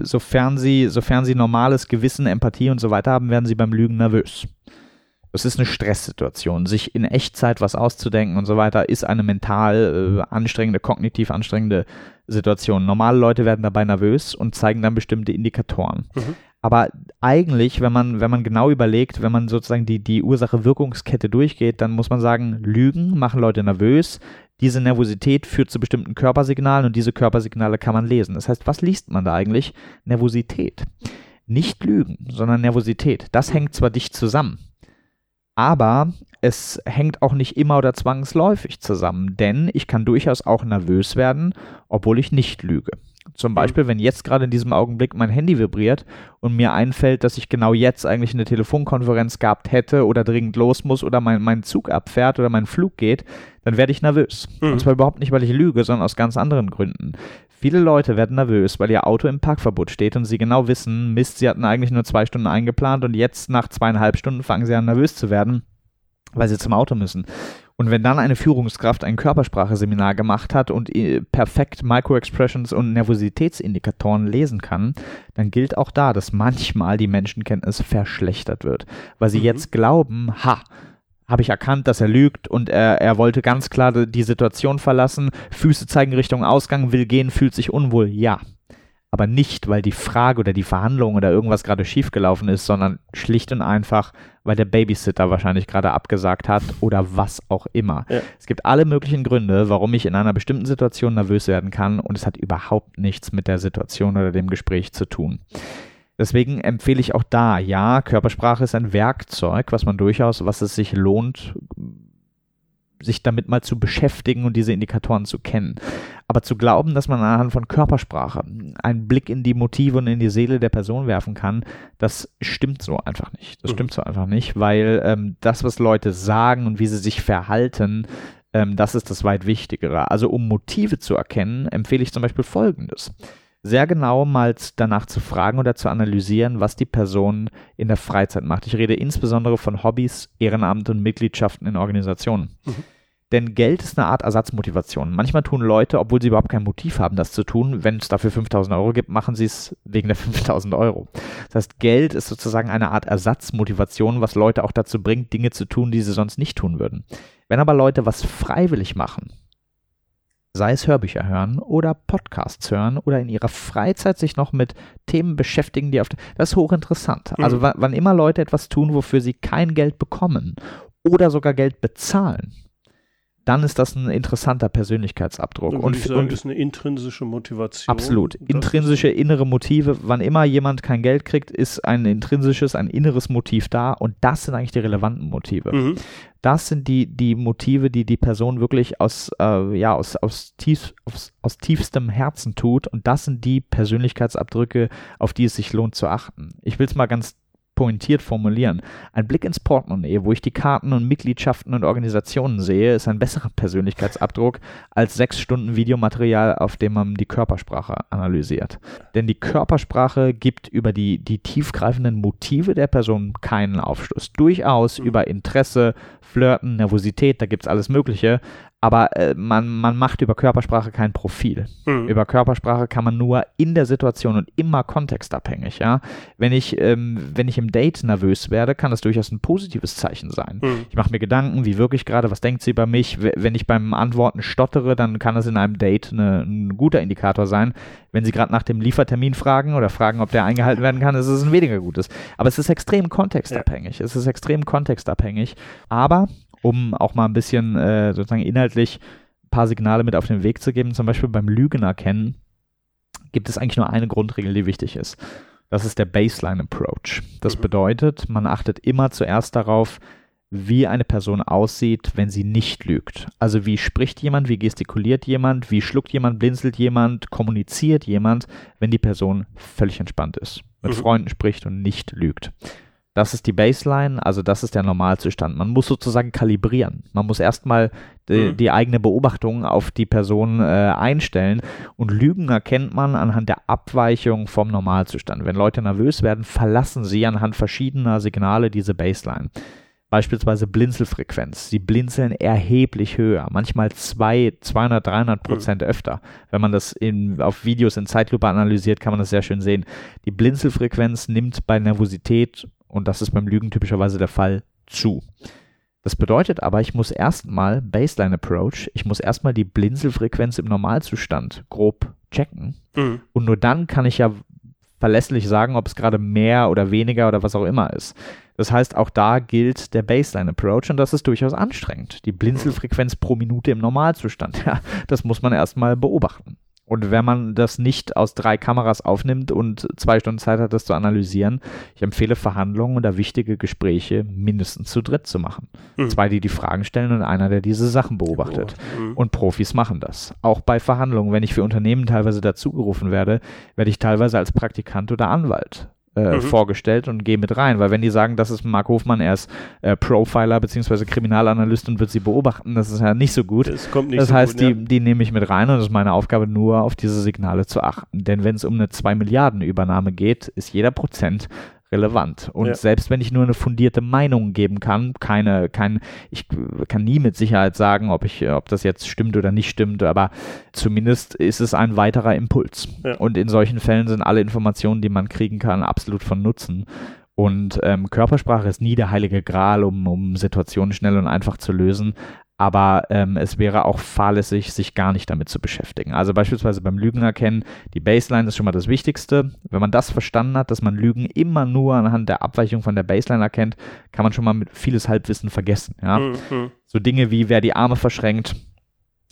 sofern sie, sofern sie normales Gewissen, Empathie und so weiter haben, werden sie beim Lügen nervös. Das ist eine Stresssituation. Sich in Echtzeit was auszudenken und so weiter ist eine mental äh, anstrengende, kognitiv anstrengende Situation. Normale Leute werden dabei nervös und zeigen dann bestimmte Indikatoren. Mhm. Aber eigentlich, wenn man, wenn man genau überlegt, wenn man sozusagen die, die Ursache-Wirkungskette durchgeht, dann muss man sagen, Lügen machen Leute nervös. Diese Nervosität führt zu bestimmten Körpersignalen und diese Körpersignale kann man lesen. Das heißt, was liest man da eigentlich? Nervosität. Nicht Lügen, sondern Nervosität. Das hängt zwar dicht zusammen, aber es hängt auch nicht immer oder zwangsläufig zusammen, denn ich kann durchaus auch nervös werden, obwohl ich nicht lüge. Zum mhm. Beispiel, wenn jetzt gerade in diesem Augenblick mein Handy vibriert und mir einfällt, dass ich genau jetzt eigentlich eine Telefonkonferenz gehabt hätte oder dringend los muss oder mein, mein Zug abfährt oder mein Flug geht, dann werde ich nervös. Mhm. Und zwar überhaupt nicht, weil ich lüge, sondern aus ganz anderen Gründen. Viele Leute werden nervös, weil ihr Auto im Parkverbot steht und sie genau wissen, Mist, sie hatten eigentlich nur zwei Stunden eingeplant und jetzt nach zweieinhalb Stunden fangen sie an nervös zu werden, weil sie zum Auto müssen. Und wenn dann eine Führungskraft ein Körperspracheseminar gemacht hat und äh, perfekt Microexpressions und Nervositätsindikatoren lesen kann, dann gilt auch da, dass manchmal die Menschenkenntnis verschlechtert wird, weil sie mhm. jetzt glauben, ha, habe ich erkannt, dass er lügt und er, er wollte ganz klar die Situation verlassen, Füße zeigen Richtung Ausgang, will gehen, fühlt sich unwohl. Ja, aber nicht, weil die Frage oder die Verhandlung oder irgendwas gerade schiefgelaufen ist, sondern schlicht und einfach, weil der Babysitter wahrscheinlich gerade abgesagt hat oder was auch immer. Ja. Es gibt alle möglichen Gründe, warum ich in einer bestimmten Situation nervös werden kann und es hat überhaupt nichts mit der Situation oder dem Gespräch zu tun. Deswegen empfehle ich auch da, ja, Körpersprache ist ein Werkzeug, was man durchaus, was es sich lohnt, sich damit mal zu beschäftigen und diese Indikatoren zu kennen. Aber zu glauben, dass man anhand von Körpersprache einen Blick in die Motive und in die Seele der Person werfen kann, das stimmt so einfach nicht. Das mhm. stimmt so einfach nicht, weil ähm, das, was Leute sagen und wie sie sich verhalten, ähm, das ist das weit Wichtigere. Also um Motive zu erkennen, empfehle ich zum Beispiel Folgendes sehr genau mal danach zu fragen oder zu analysieren, was die Person in der Freizeit macht. Ich rede insbesondere von Hobbys, Ehrenamt und Mitgliedschaften in Organisationen. Mhm. Denn Geld ist eine Art Ersatzmotivation. Manchmal tun Leute, obwohl sie überhaupt kein Motiv haben, das zu tun, wenn es dafür 5000 Euro gibt, machen sie es wegen der 5000 Euro. Das heißt, Geld ist sozusagen eine Art Ersatzmotivation, was Leute auch dazu bringt, Dinge zu tun, die sie sonst nicht tun würden. Wenn aber Leute was freiwillig machen, sei es Hörbücher hören oder Podcasts hören oder in ihrer Freizeit sich noch mit Themen beschäftigen, die auf das ist hochinteressant. Mhm. Also wann immer Leute etwas tun, wofür sie kein Geld bekommen oder sogar Geld bezahlen, dann ist das ein interessanter Persönlichkeitsabdruck. Und, ich sagen, und ist eine intrinsische Motivation. Absolut. Intrinsische innere Motive. Wann immer jemand kein Geld kriegt, ist ein intrinsisches, ein inneres Motiv da. Und das sind eigentlich die relevanten Motive. Mhm. Das sind die, die Motive, die die Person wirklich aus, äh, ja, aus, aus, tief, aus, aus tiefstem Herzen tut. Und das sind die Persönlichkeitsabdrücke, auf die es sich lohnt zu achten. Ich will es mal ganz pointiert formulieren. Ein Blick ins Portemonnaie, wo ich die Karten und Mitgliedschaften und Organisationen sehe, ist ein besserer Persönlichkeitsabdruck als sechs Stunden Videomaterial, auf dem man die Körpersprache analysiert. Denn die Körpersprache gibt über die, die tiefgreifenden Motive der Person keinen Aufschluss. Durchaus mhm. über Interesse, Flirten, Nervosität, da gibt es alles Mögliche, aber äh, man, man macht über Körpersprache kein Profil. Mhm. Über Körpersprache kann man nur in der Situation und immer kontextabhängig, ja. Wenn ich, ähm, wenn ich im Date nervös werde, kann das durchaus ein positives Zeichen sein. Mhm. Ich mache mir Gedanken, wie wirklich gerade, was denkt sie über mich? Wenn ich beim Antworten stottere, dann kann das in einem Date eine, ein guter Indikator sein. Wenn sie gerade nach dem Liefertermin fragen oder fragen, ob der eingehalten werden kann, ist es ein weniger gutes. Aber es ist extrem kontextabhängig. Ja. Es ist extrem kontextabhängig. Aber um auch mal ein bisschen äh, sozusagen inhaltlich ein paar Signale mit auf den Weg zu geben. Zum Beispiel beim Lügen erkennen gibt es eigentlich nur eine Grundregel, die wichtig ist. Das ist der Baseline Approach. Das mhm. bedeutet, man achtet immer zuerst darauf, wie eine Person aussieht, wenn sie nicht lügt. Also wie spricht jemand, wie gestikuliert jemand, wie schluckt jemand, blinzelt jemand, kommuniziert jemand, wenn die Person völlig entspannt ist, mit mhm. Freunden spricht und nicht lügt. Das ist die Baseline, also das ist der Normalzustand. Man muss sozusagen kalibrieren. Man muss erstmal die, mhm. die eigene Beobachtung auf die Person äh, einstellen. Und Lügen erkennt man anhand der Abweichung vom Normalzustand. Wenn Leute nervös werden, verlassen sie anhand verschiedener Signale diese Baseline. Beispielsweise Blinzelfrequenz. Sie blinzeln erheblich höher, manchmal zwei, 200, 300 Prozent mhm. öfter. Wenn man das in, auf Videos in Zeitlupe analysiert, kann man das sehr schön sehen. Die Blinzelfrequenz nimmt bei Nervosität, und das ist beim Lügen typischerweise der Fall, zu. Das bedeutet aber, ich muss erstmal Baseline Approach, ich muss erstmal die Blinzelfrequenz im Normalzustand grob checken. Mhm. Und nur dann kann ich ja verlässlich sagen, ob es gerade mehr oder weniger oder was auch immer ist. Das heißt, auch da gilt der Baseline-Approach und das ist durchaus anstrengend. Die Blinzelfrequenz pro Minute im Normalzustand, ja, das muss man erstmal beobachten. Und wenn man das nicht aus drei Kameras aufnimmt und zwei Stunden Zeit hat, das zu analysieren, ich empfehle Verhandlungen oder wichtige Gespräche mindestens zu dritt zu machen. Mhm. Zwei, die die Fragen stellen und einer, der diese Sachen beobachtet. Mhm. Und Profis machen das. Auch bei Verhandlungen, wenn ich für Unternehmen teilweise dazugerufen werde, werde ich teilweise als Praktikant oder Anwalt äh, mhm. vorgestellt und gehe mit rein, weil wenn die sagen, das ist Mark Hofmann, er ist äh, Profiler bzw. Kriminalanalyst und wird sie beobachten, das ist ja nicht so gut. Das, kommt nicht das so heißt, gut, die, ja. die nehme ich mit rein und es ist meine Aufgabe nur auf diese Signale zu achten. Denn wenn es um eine 2 Milliarden Übernahme geht, ist jeder Prozent relevant. Und ja. selbst wenn ich nur eine fundierte Meinung geben kann, keine, kein, ich kann nie mit Sicherheit sagen, ob ich, ob das jetzt stimmt oder nicht stimmt, aber zumindest ist es ein weiterer Impuls. Ja. Und in solchen Fällen sind alle Informationen, die man kriegen kann, absolut von Nutzen. Und ähm, Körpersprache ist nie der heilige Gral, um, um Situationen schnell und einfach zu lösen aber ähm, es wäre auch fahrlässig, sich gar nicht damit zu beschäftigen. Also beispielsweise beim Lügen erkennen, die Baseline ist schon mal das Wichtigste. Wenn man das verstanden hat, dass man Lügen immer nur anhand der Abweichung von der Baseline erkennt, kann man schon mal mit vieles Halbwissen vergessen. Ja? Mhm. So Dinge wie, wer die Arme verschränkt,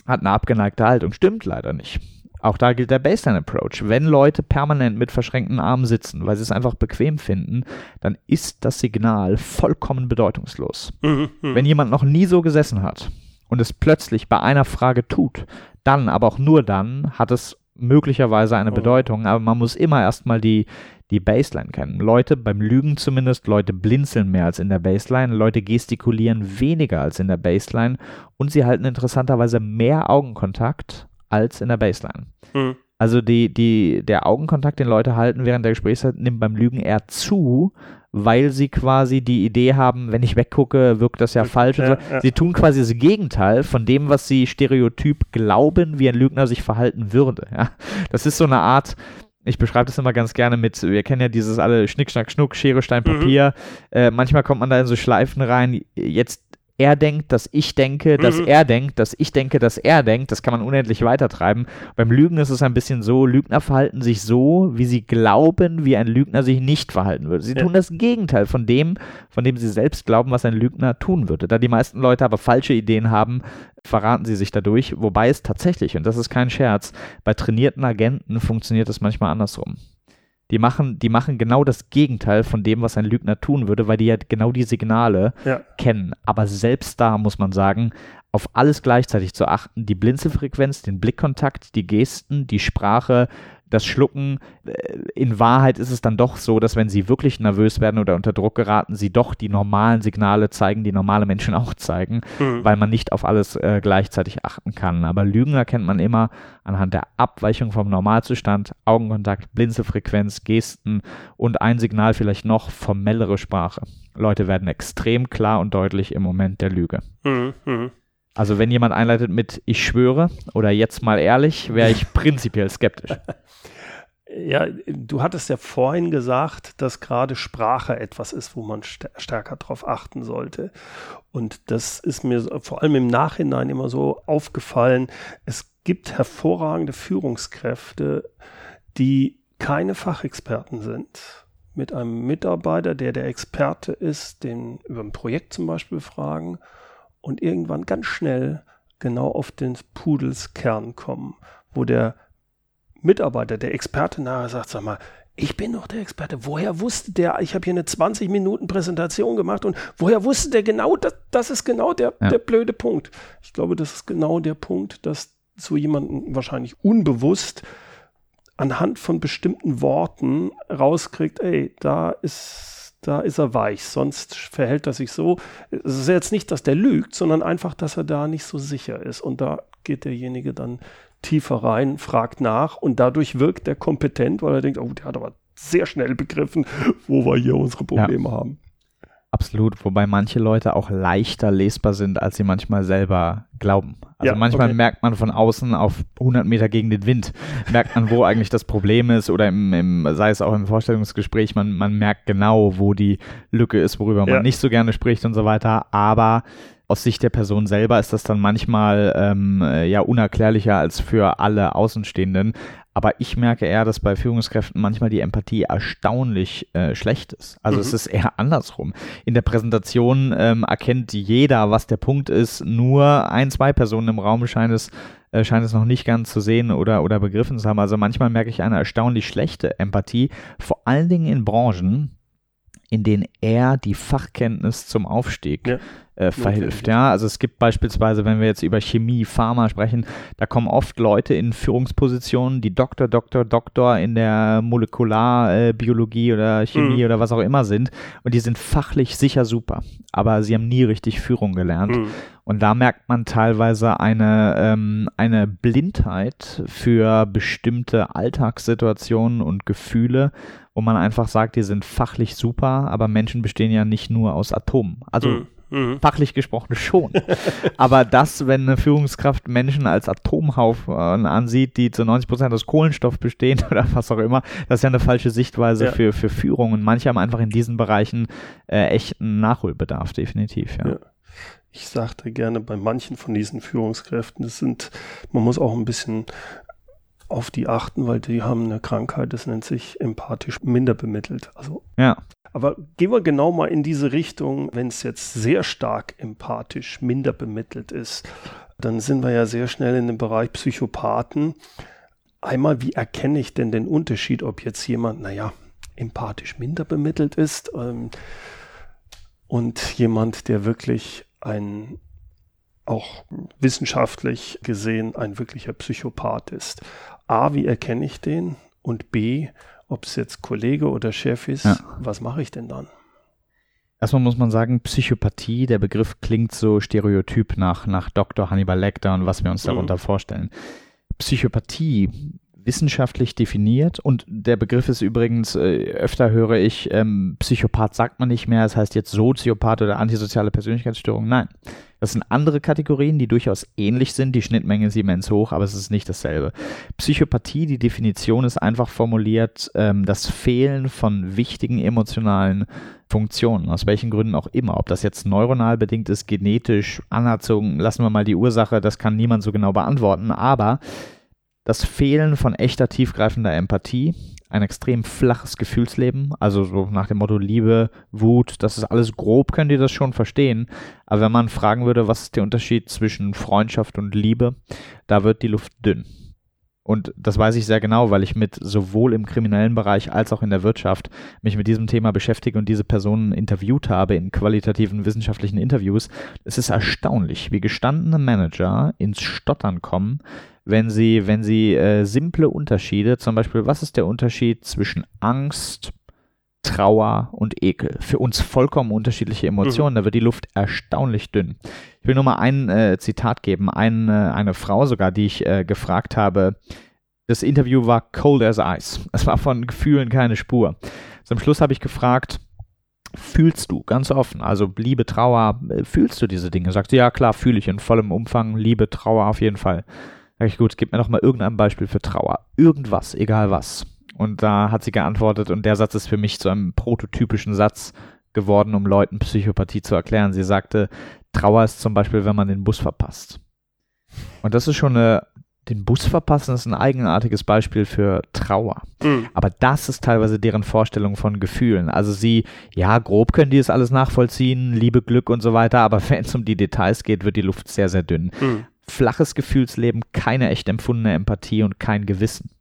hat eine abgeneigte Haltung. Stimmt leider nicht. Auch da gilt der Baseline-Approach. Wenn Leute permanent mit verschränkten Armen sitzen, weil sie es einfach bequem finden, dann ist das Signal vollkommen bedeutungslos. Mhm, mh. Wenn jemand noch nie so gesessen hat und es plötzlich bei einer Frage tut, dann, aber auch nur dann, hat es möglicherweise eine oh. Bedeutung, aber man muss immer erstmal die, die Baseline kennen. Leute, beim Lügen zumindest, Leute blinzeln mehr als in der Baseline, Leute gestikulieren weniger als in der Baseline und sie halten interessanterweise mehr Augenkontakt als in der Baseline. Mhm. Also die, die, der Augenkontakt, den Leute halten während der Gesprächszeit, nimmt beim Lügen eher zu, weil sie quasi die Idee haben, wenn ich weggucke, wirkt das ja falsch. Ja, so. ja. Sie tun quasi das Gegenteil von dem, was sie stereotyp glauben, wie ein Lügner sich verhalten würde. Ja? Das ist so eine Art, ich beschreibe das immer ganz gerne mit, wir kennen ja dieses alle Schnick, Schnack, Schnuck, Schere, Stein, mhm. Papier. Mhm. Äh, manchmal kommt man da in so Schleifen rein. Jetzt er denkt, dass ich denke, dass mhm. er denkt, dass ich denke, dass er denkt. Das kann man unendlich weitertreiben. Beim Lügen ist es ein bisschen so, Lügner verhalten sich so, wie sie glauben, wie ein Lügner sich nicht verhalten würde. Sie ja. tun das Gegenteil von dem, von dem sie selbst glauben, was ein Lügner tun würde. Da die meisten Leute aber falsche Ideen haben, verraten sie sich dadurch, wobei es tatsächlich, und das ist kein Scherz, bei trainierten Agenten funktioniert es manchmal andersrum. Die machen, die machen genau das Gegenteil von dem, was ein Lügner tun würde, weil die ja genau die Signale ja. kennen. Aber selbst da muss man sagen, auf alles gleichzeitig zu achten, die Blinzelfrequenz, den Blickkontakt, die Gesten, die Sprache, das Schlucken, äh, in Wahrheit ist es dann doch so, dass wenn sie wirklich nervös werden oder unter Druck geraten, sie doch die normalen Signale zeigen, die normale Menschen auch zeigen, mhm. weil man nicht auf alles äh, gleichzeitig achten kann. Aber Lügen erkennt man immer anhand der Abweichung vom Normalzustand, Augenkontakt, Blinzelfrequenz, Gesten und ein Signal vielleicht noch formellere Sprache. Leute werden extrem klar und deutlich im Moment der Lüge. Mhm. Mhm. Also wenn jemand einleitet mit ich schwöre oder jetzt mal ehrlich, wäre ich prinzipiell skeptisch. Ja, du hattest ja vorhin gesagt, dass gerade Sprache etwas ist, wo man st stärker drauf achten sollte. Und das ist mir vor allem im Nachhinein immer so aufgefallen. Es gibt hervorragende Führungskräfte, die keine Fachexperten sind. Mit einem Mitarbeiter, der der Experte ist, den über ein Projekt zum Beispiel fragen und irgendwann ganz schnell genau auf den Pudelskern kommen, wo der Mitarbeiter, der Experte nachher sagt, sag mal, ich bin doch der Experte. Woher wusste der, ich habe hier eine 20 Minuten Präsentation gemacht und woher wusste der genau, das, das ist genau der, ja. der blöde Punkt. Ich glaube, das ist genau der Punkt, dass so jemanden wahrscheinlich unbewusst anhand von bestimmten Worten rauskriegt, ey, da ist da ist er weich, sonst verhält er sich so. Es ist jetzt nicht, dass der lügt, sondern einfach, dass er da nicht so sicher ist. Und da geht derjenige dann tiefer rein, fragt nach und dadurch wirkt er kompetent, weil er denkt, oh, der hat aber sehr schnell begriffen, wo wir hier unsere Probleme ja. haben. Absolut, wobei manche Leute auch leichter lesbar sind, als sie manchmal selber glauben. Also ja, manchmal okay. merkt man von außen auf 100 Meter gegen den Wind, merkt man, wo eigentlich das Problem ist oder im, im, sei es auch im Vorstellungsgespräch, man, man merkt genau, wo die Lücke ist, worüber ja. man nicht so gerne spricht und so weiter. Aber aus Sicht der Person selber ist das dann manchmal ähm, ja unerklärlicher als für alle Außenstehenden. Aber ich merke eher, dass bei Führungskräften manchmal die Empathie erstaunlich äh, schlecht ist. Also mhm. es ist eher andersrum. In der Präsentation ähm, erkennt jeder, was der Punkt ist. Nur ein, zwei Personen im Raum scheint es, äh, scheint es noch nicht ganz zu sehen oder, oder begriffen zu haben. Also manchmal merke ich eine erstaunlich schlechte Empathie, vor allen Dingen in Branchen, in denen er die Fachkenntnis zum Aufstieg ja äh, verhilft. Ja, also es gibt beispielsweise, wenn wir jetzt über Chemie, Pharma sprechen, da kommen oft Leute in Führungspositionen, die Doktor, Doktor, Doktor in der Molekularbiologie äh, oder Chemie mhm. oder was auch immer sind und die sind fachlich sicher super, aber sie haben nie richtig Führung gelernt. Mhm. Und da merkt man teilweise eine, ähm, eine Blindheit für bestimmte Alltagssituationen und Gefühle, wo man einfach sagt, die sind fachlich super, aber Menschen bestehen ja nicht nur aus Atomen. Also mhm. Mhm. Fachlich gesprochen schon. Aber das, wenn eine Führungskraft Menschen als Atomhaufen ansieht, die zu 90 Prozent aus Kohlenstoff bestehen oder was auch immer, das ist ja eine falsche Sichtweise ja. für, für Führung. Und manche haben einfach in diesen Bereichen äh, echten Nachholbedarf, definitiv. Ja. ja. Ich sagte gerne bei manchen von diesen Führungskräften, das sind, man muss auch ein bisschen auf die achten, weil die haben eine Krankheit, das nennt sich empathisch minder bemittelt. Also ja. Aber gehen wir genau mal in diese Richtung, wenn es jetzt sehr stark empathisch minder bemittelt ist, dann sind wir ja sehr schnell in dem Bereich Psychopathen. Einmal, wie erkenne ich denn den Unterschied, ob jetzt jemand, naja, empathisch minder bemittelt ist ähm, und jemand, der wirklich ein auch wissenschaftlich gesehen ein wirklicher Psychopath ist. A, wie erkenne ich den? Und B, ob es jetzt Kollege oder Chef ist, ja. was mache ich denn dann? Erstmal muss man sagen, Psychopathie, der Begriff klingt so stereotyp nach, nach Dr. Hannibal Lecter und was wir uns darunter mhm. vorstellen. Psychopathie wissenschaftlich definiert und der Begriff ist übrigens, äh, öfter höre ich, ähm, Psychopath sagt man nicht mehr, das heißt jetzt Soziopath oder antisoziale Persönlichkeitsstörung. Nein, das sind andere Kategorien, die durchaus ähnlich sind. Die Schnittmenge ist immens hoch, aber es ist nicht dasselbe. Psychopathie, die Definition ist einfach formuliert, ähm, das Fehlen von wichtigen emotionalen Funktionen, aus welchen Gründen auch immer. Ob das jetzt neuronal bedingt ist, genetisch, anerzogen, lassen wir mal die Ursache, das kann niemand so genau beantworten, aber das Fehlen von echter tiefgreifender Empathie, ein extrem flaches Gefühlsleben, also so nach dem Motto Liebe, Wut, das ist alles grob, könnt ihr das schon verstehen. Aber wenn man fragen würde, was ist der Unterschied zwischen Freundschaft und Liebe, da wird die Luft dünn. Und das weiß ich sehr genau, weil ich mit sowohl im kriminellen Bereich als auch in der Wirtschaft mich mit diesem Thema beschäftige und diese Personen interviewt habe in qualitativen wissenschaftlichen Interviews. Es ist erstaunlich, wie gestandene Manager ins Stottern kommen, wenn sie, wenn sie äh, simple Unterschiede, zum Beispiel, was ist der Unterschied zwischen Angst, Trauer und Ekel? Für uns vollkommen unterschiedliche Emotionen, mhm. da wird die Luft erstaunlich dünn. Ich will nur mal ein äh, Zitat geben, ein, äh, eine Frau sogar, die ich äh, gefragt habe, das Interview war cold as ice. Es war von Gefühlen keine Spur. Zum Schluss habe ich gefragt, fühlst du ganz offen, also Liebe, Trauer, äh, fühlst du diese Dinge? Sagt sie, ja klar, fühle ich in vollem Umfang, Liebe, Trauer auf jeden Fall. Sag ich, gut, gib mir doch mal irgendein Beispiel für Trauer. Irgendwas, egal was. Und da hat sie geantwortet und der Satz ist für mich zu einem prototypischen Satz geworden, um Leuten Psychopathie zu erklären. Sie sagte, Trauer ist zum Beispiel, wenn man den Bus verpasst. Und das ist schon eine, den Bus verpassen ist ein eigenartiges Beispiel für Trauer. Mhm. Aber das ist teilweise deren Vorstellung von Gefühlen. Also sie, ja, grob können die es alles nachvollziehen, Liebe, Glück und so weiter, aber wenn es um die Details geht, wird die Luft sehr, sehr dünn. Mhm flaches Gefühlsleben, keine echt empfundene Empathie und kein Gewissen.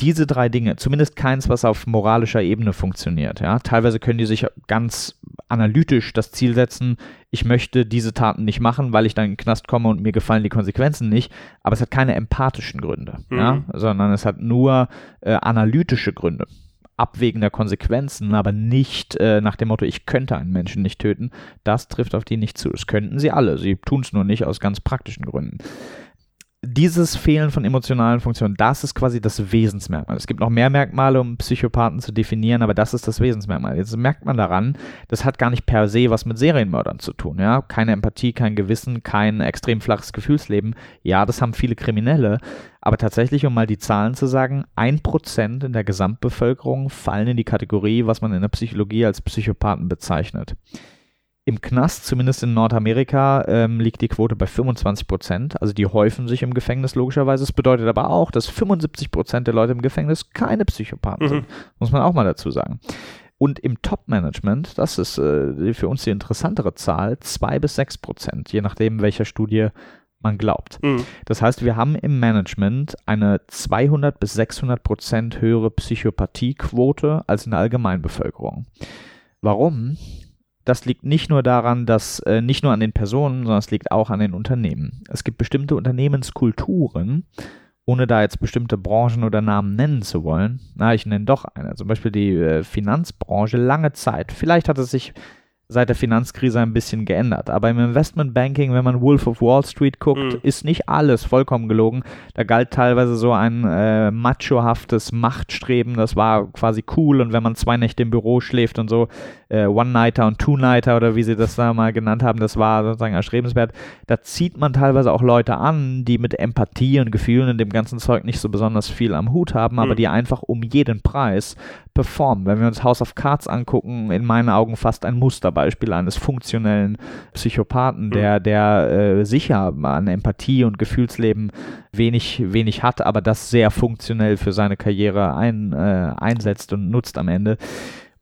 Diese drei Dinge, zumindest keins, was auf moralischer Ebene funktioniert. Ja? Teilweise können die sich ganz analytisch das Ziel setzen, ich möchte diese Taten nicht machen, weil ich dann in den Knast komme und mir gefallen die Konsequenzen nicht, aber es hat keine empathischen Gründe, mhm. ja? sondern es hat nur äh, analytische Gründe. Abwägen der Konsequenzen, aber nicht äh, nach dem Motto, ich könnte einen Menschen nicht töten, das trifft auf die nicht zu. Das könnten sie alle, sie tun es nur nicht aus ganz praktischen Gründen. Dieses Fehlen von emotionalen Funktionen, das ist quasi das Wesensmerkmal. Es gibt noch mehr Merkmale, um Psychopathen zu definieren, aber das ist das Wesensmerkmal. Jetzt merkt man daran, das hat gar nicht per se was mit Serienmördern zu tun. Ja? Keine Empathie, kein Gewissen, kein extrem flaches Gefühlsleben. Ja, das haben viele Kriminelle, aber tatsächlich, um mal die Zahlen zu sagen, ein Prozent in der Gesamtbevölkerung fallen in die Kategorie, was man in der Psychologie als Psychopathen bezeichnet. Im Knast, zumindest in Nordamerika, ähm, liegt die Quote bei 25 Prozent. Also die häufen sich im Gefängnis logischerweise. Das bedeutet aber auch, dass 75 Prozent der Leute im Gefängnis keine Psychopathen mhm. sind. Muss man auch mal dazu sagen. Und im Top-Management, das ist äh, für uns die interessantere Zahl, 2 bis 6 Prozent, je nachdem, welcher Studie man glaubt. Mhm. Das heißt, wir haben im Management eine 200 bis 600 Prozent höhere Psychopathiequote als in der Allgemeinbevölkerung. Warum? Das liegt nicht nur daran, dass äh, nicht nur an den Personen, sondern es liegt auch an den Unternehmen. Es gibt bestimmte Unternehmenskulturen, ohne da jetzt bestimmte Branchen oder Namen nennen zu wollen. Na, ich nenne doch eine. Zum Beispiel die äh, Finanzbranche lange Zeit. Vielleicht hat es sich seit der Finanzkrise ein bisschen geändert. Aber im Investmentbanking, wenn man Wolf of Wall Street guckt, mhm. ist nicht alles vollkommen gelogen. Da galt teilweise so ein äh, machohaftes Machtstreben. Das war quasi cool. Und wenn man zwei Nächte im Büro schläft und so, äh, One-Nighter und Two-Nighter oder wie sie das da mal genannt haben, das war sozusagen erstrebenswert. Da zieht man teilweise auch Leute an, die mit Empathie und Gefühlen und dem ganzen Zeug nicht so besonders viel am Hut haben, aber mhm. die einfach um jeden Preis performen. Wenn wir uns House of Cards angucken, in meinen Augen fast ein Musterbeispiel eines funktionellen Psychopathen, der, mhm. der äh, sicher an Empathie und Gefühlsleben wenig, wenig hat, aber das sehr funktionell für seine Karriere ein, äh, einsetzt und nutzt am Ende.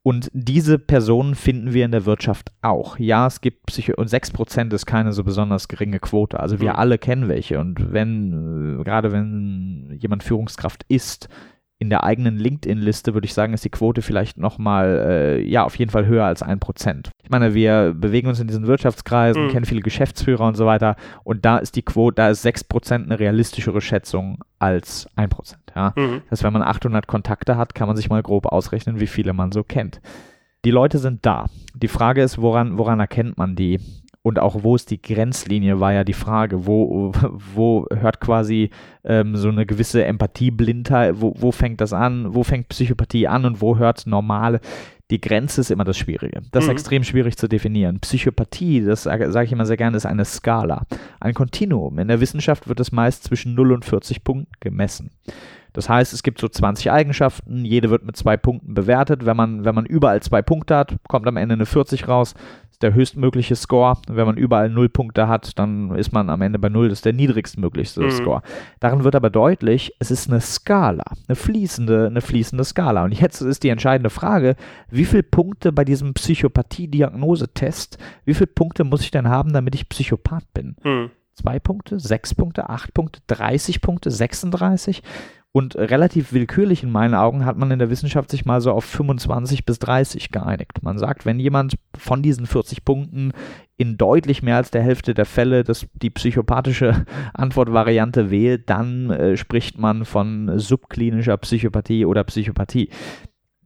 Und diese Personen finden wir in der Wirtschaft auch. Ja, es gibt Psycho und 6% ist keine so besonders geringe Quote. Also wir mhm. alle kennen welche. Und wenn, äh, gerade wenn jemand Führungskraft ist, in der eigenen LinkedIn-Liste würde ich sagen, ist die Quote vielleicht nochmal, äh, ja, auf jeden Fall höher als ein Prozent. Ich meine, wir bewegen uns in diesen Wirtschaftskreisen, mhm. kennen viele Geschäftsführer und so weiter und da ist die Quote, da ist sechs Prozent eine realistischere Schätzung als ein Prozent. Ja? Mhm. Das heißt, wenn man 800 Kontakte hat, kann man sich mal grob ausrechnen, wie viele man so kennt. Die Leute sind da. Die Frage ist, woran, woran erkennt man die? Und auch wo ist die Grenzlinie, war ja die Frage. Wo, wo hört quasi ähm, so eine gewisse Empathieblindheit, wo, wo fängt das an, wo fängt Psychopathie an und wo hört normale. Die Grenze ist immer das Schwierige. Das ist mhm. extrem schwierig zu definieren. Psychopathie, das sage ich immer sehr gerne, ist eine Skala, ein Kontinuum. In der Wissenschaft wird es meist zwischen 0 und 40 Punkten gemessen. Das heißt, es gibt so 20 Eigenschaften, jede wird mit zwei Punkten bewertet. Wenn man, wenn man überall zwei Punkte hat, kommt am Ende eine 40 raus der höchstmögliche Score. Wenn man überall null Punkte hat, dann ist man am Ende bei null. Das ist der niedrigstmöglichste mhm. Score. Darin wird aber deutlich, es ist eine Skala, eine fließende, eine fließende Skala. Und jetzt ist die entscheidende Frage, wie viele Punkte bei diesem Psychopathie-Diagnosetest, wie viele Punkte muss ich denn haben, damit ich Psychopath bin? Mhm. Zwei Punkte, sechs Punkte, acht Punkte, 30 Punkte, 36? Und relativ willkürlich in meinen Augen hat man in der Wissenschaft sich mal so auf 25 bis 30 geeinigt. Man sagt, wenn jemand von diesen 40 Punkten in deutlich mehr als der Hälfte der Fälle das, die psychopathische Antwortvariante wählt, dann äh, spricht man von subklinischer Psychopathie oder Psychopathie.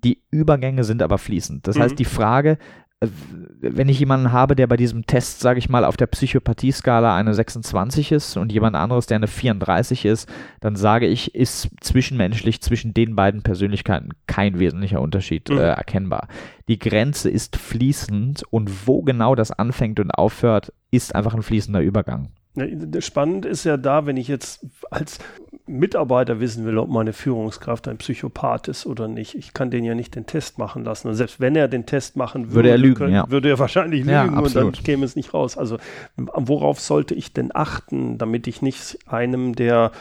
Die Übergänge sind aber fließend. Das mhm. heißt, die Frage, wenn ich jemanden habe, der bei diesem Test, sage ich mal, auf der Psychopathie-Skala eine 26 ist und jemand anderes, der eine 34 ist, dann sage ich, ist zwischenmenschlich zwischen den beiden Persönlichkeiten kein wesentlicher Unterschied mhm. äh, erkennbar. Die Grenze ist fließend und wo genau das anfängt und aufhört, ist einfach ein fließender Übergang. Spannend ist ja da, wenn ich jetzt als Mitarbeiter wissen will, ob meine Führungskraft ein Psychopath ist oder nicht. Ich kann den ja nicht den Test machen lassen. Und selbst wenn er den Test machen würde, würde er lügen, können, ja. würde er wahrscheinlich lügen ja, und dann käme es nicht raus. Also worauf sollte ich denn achten, damit ich nicht einem der,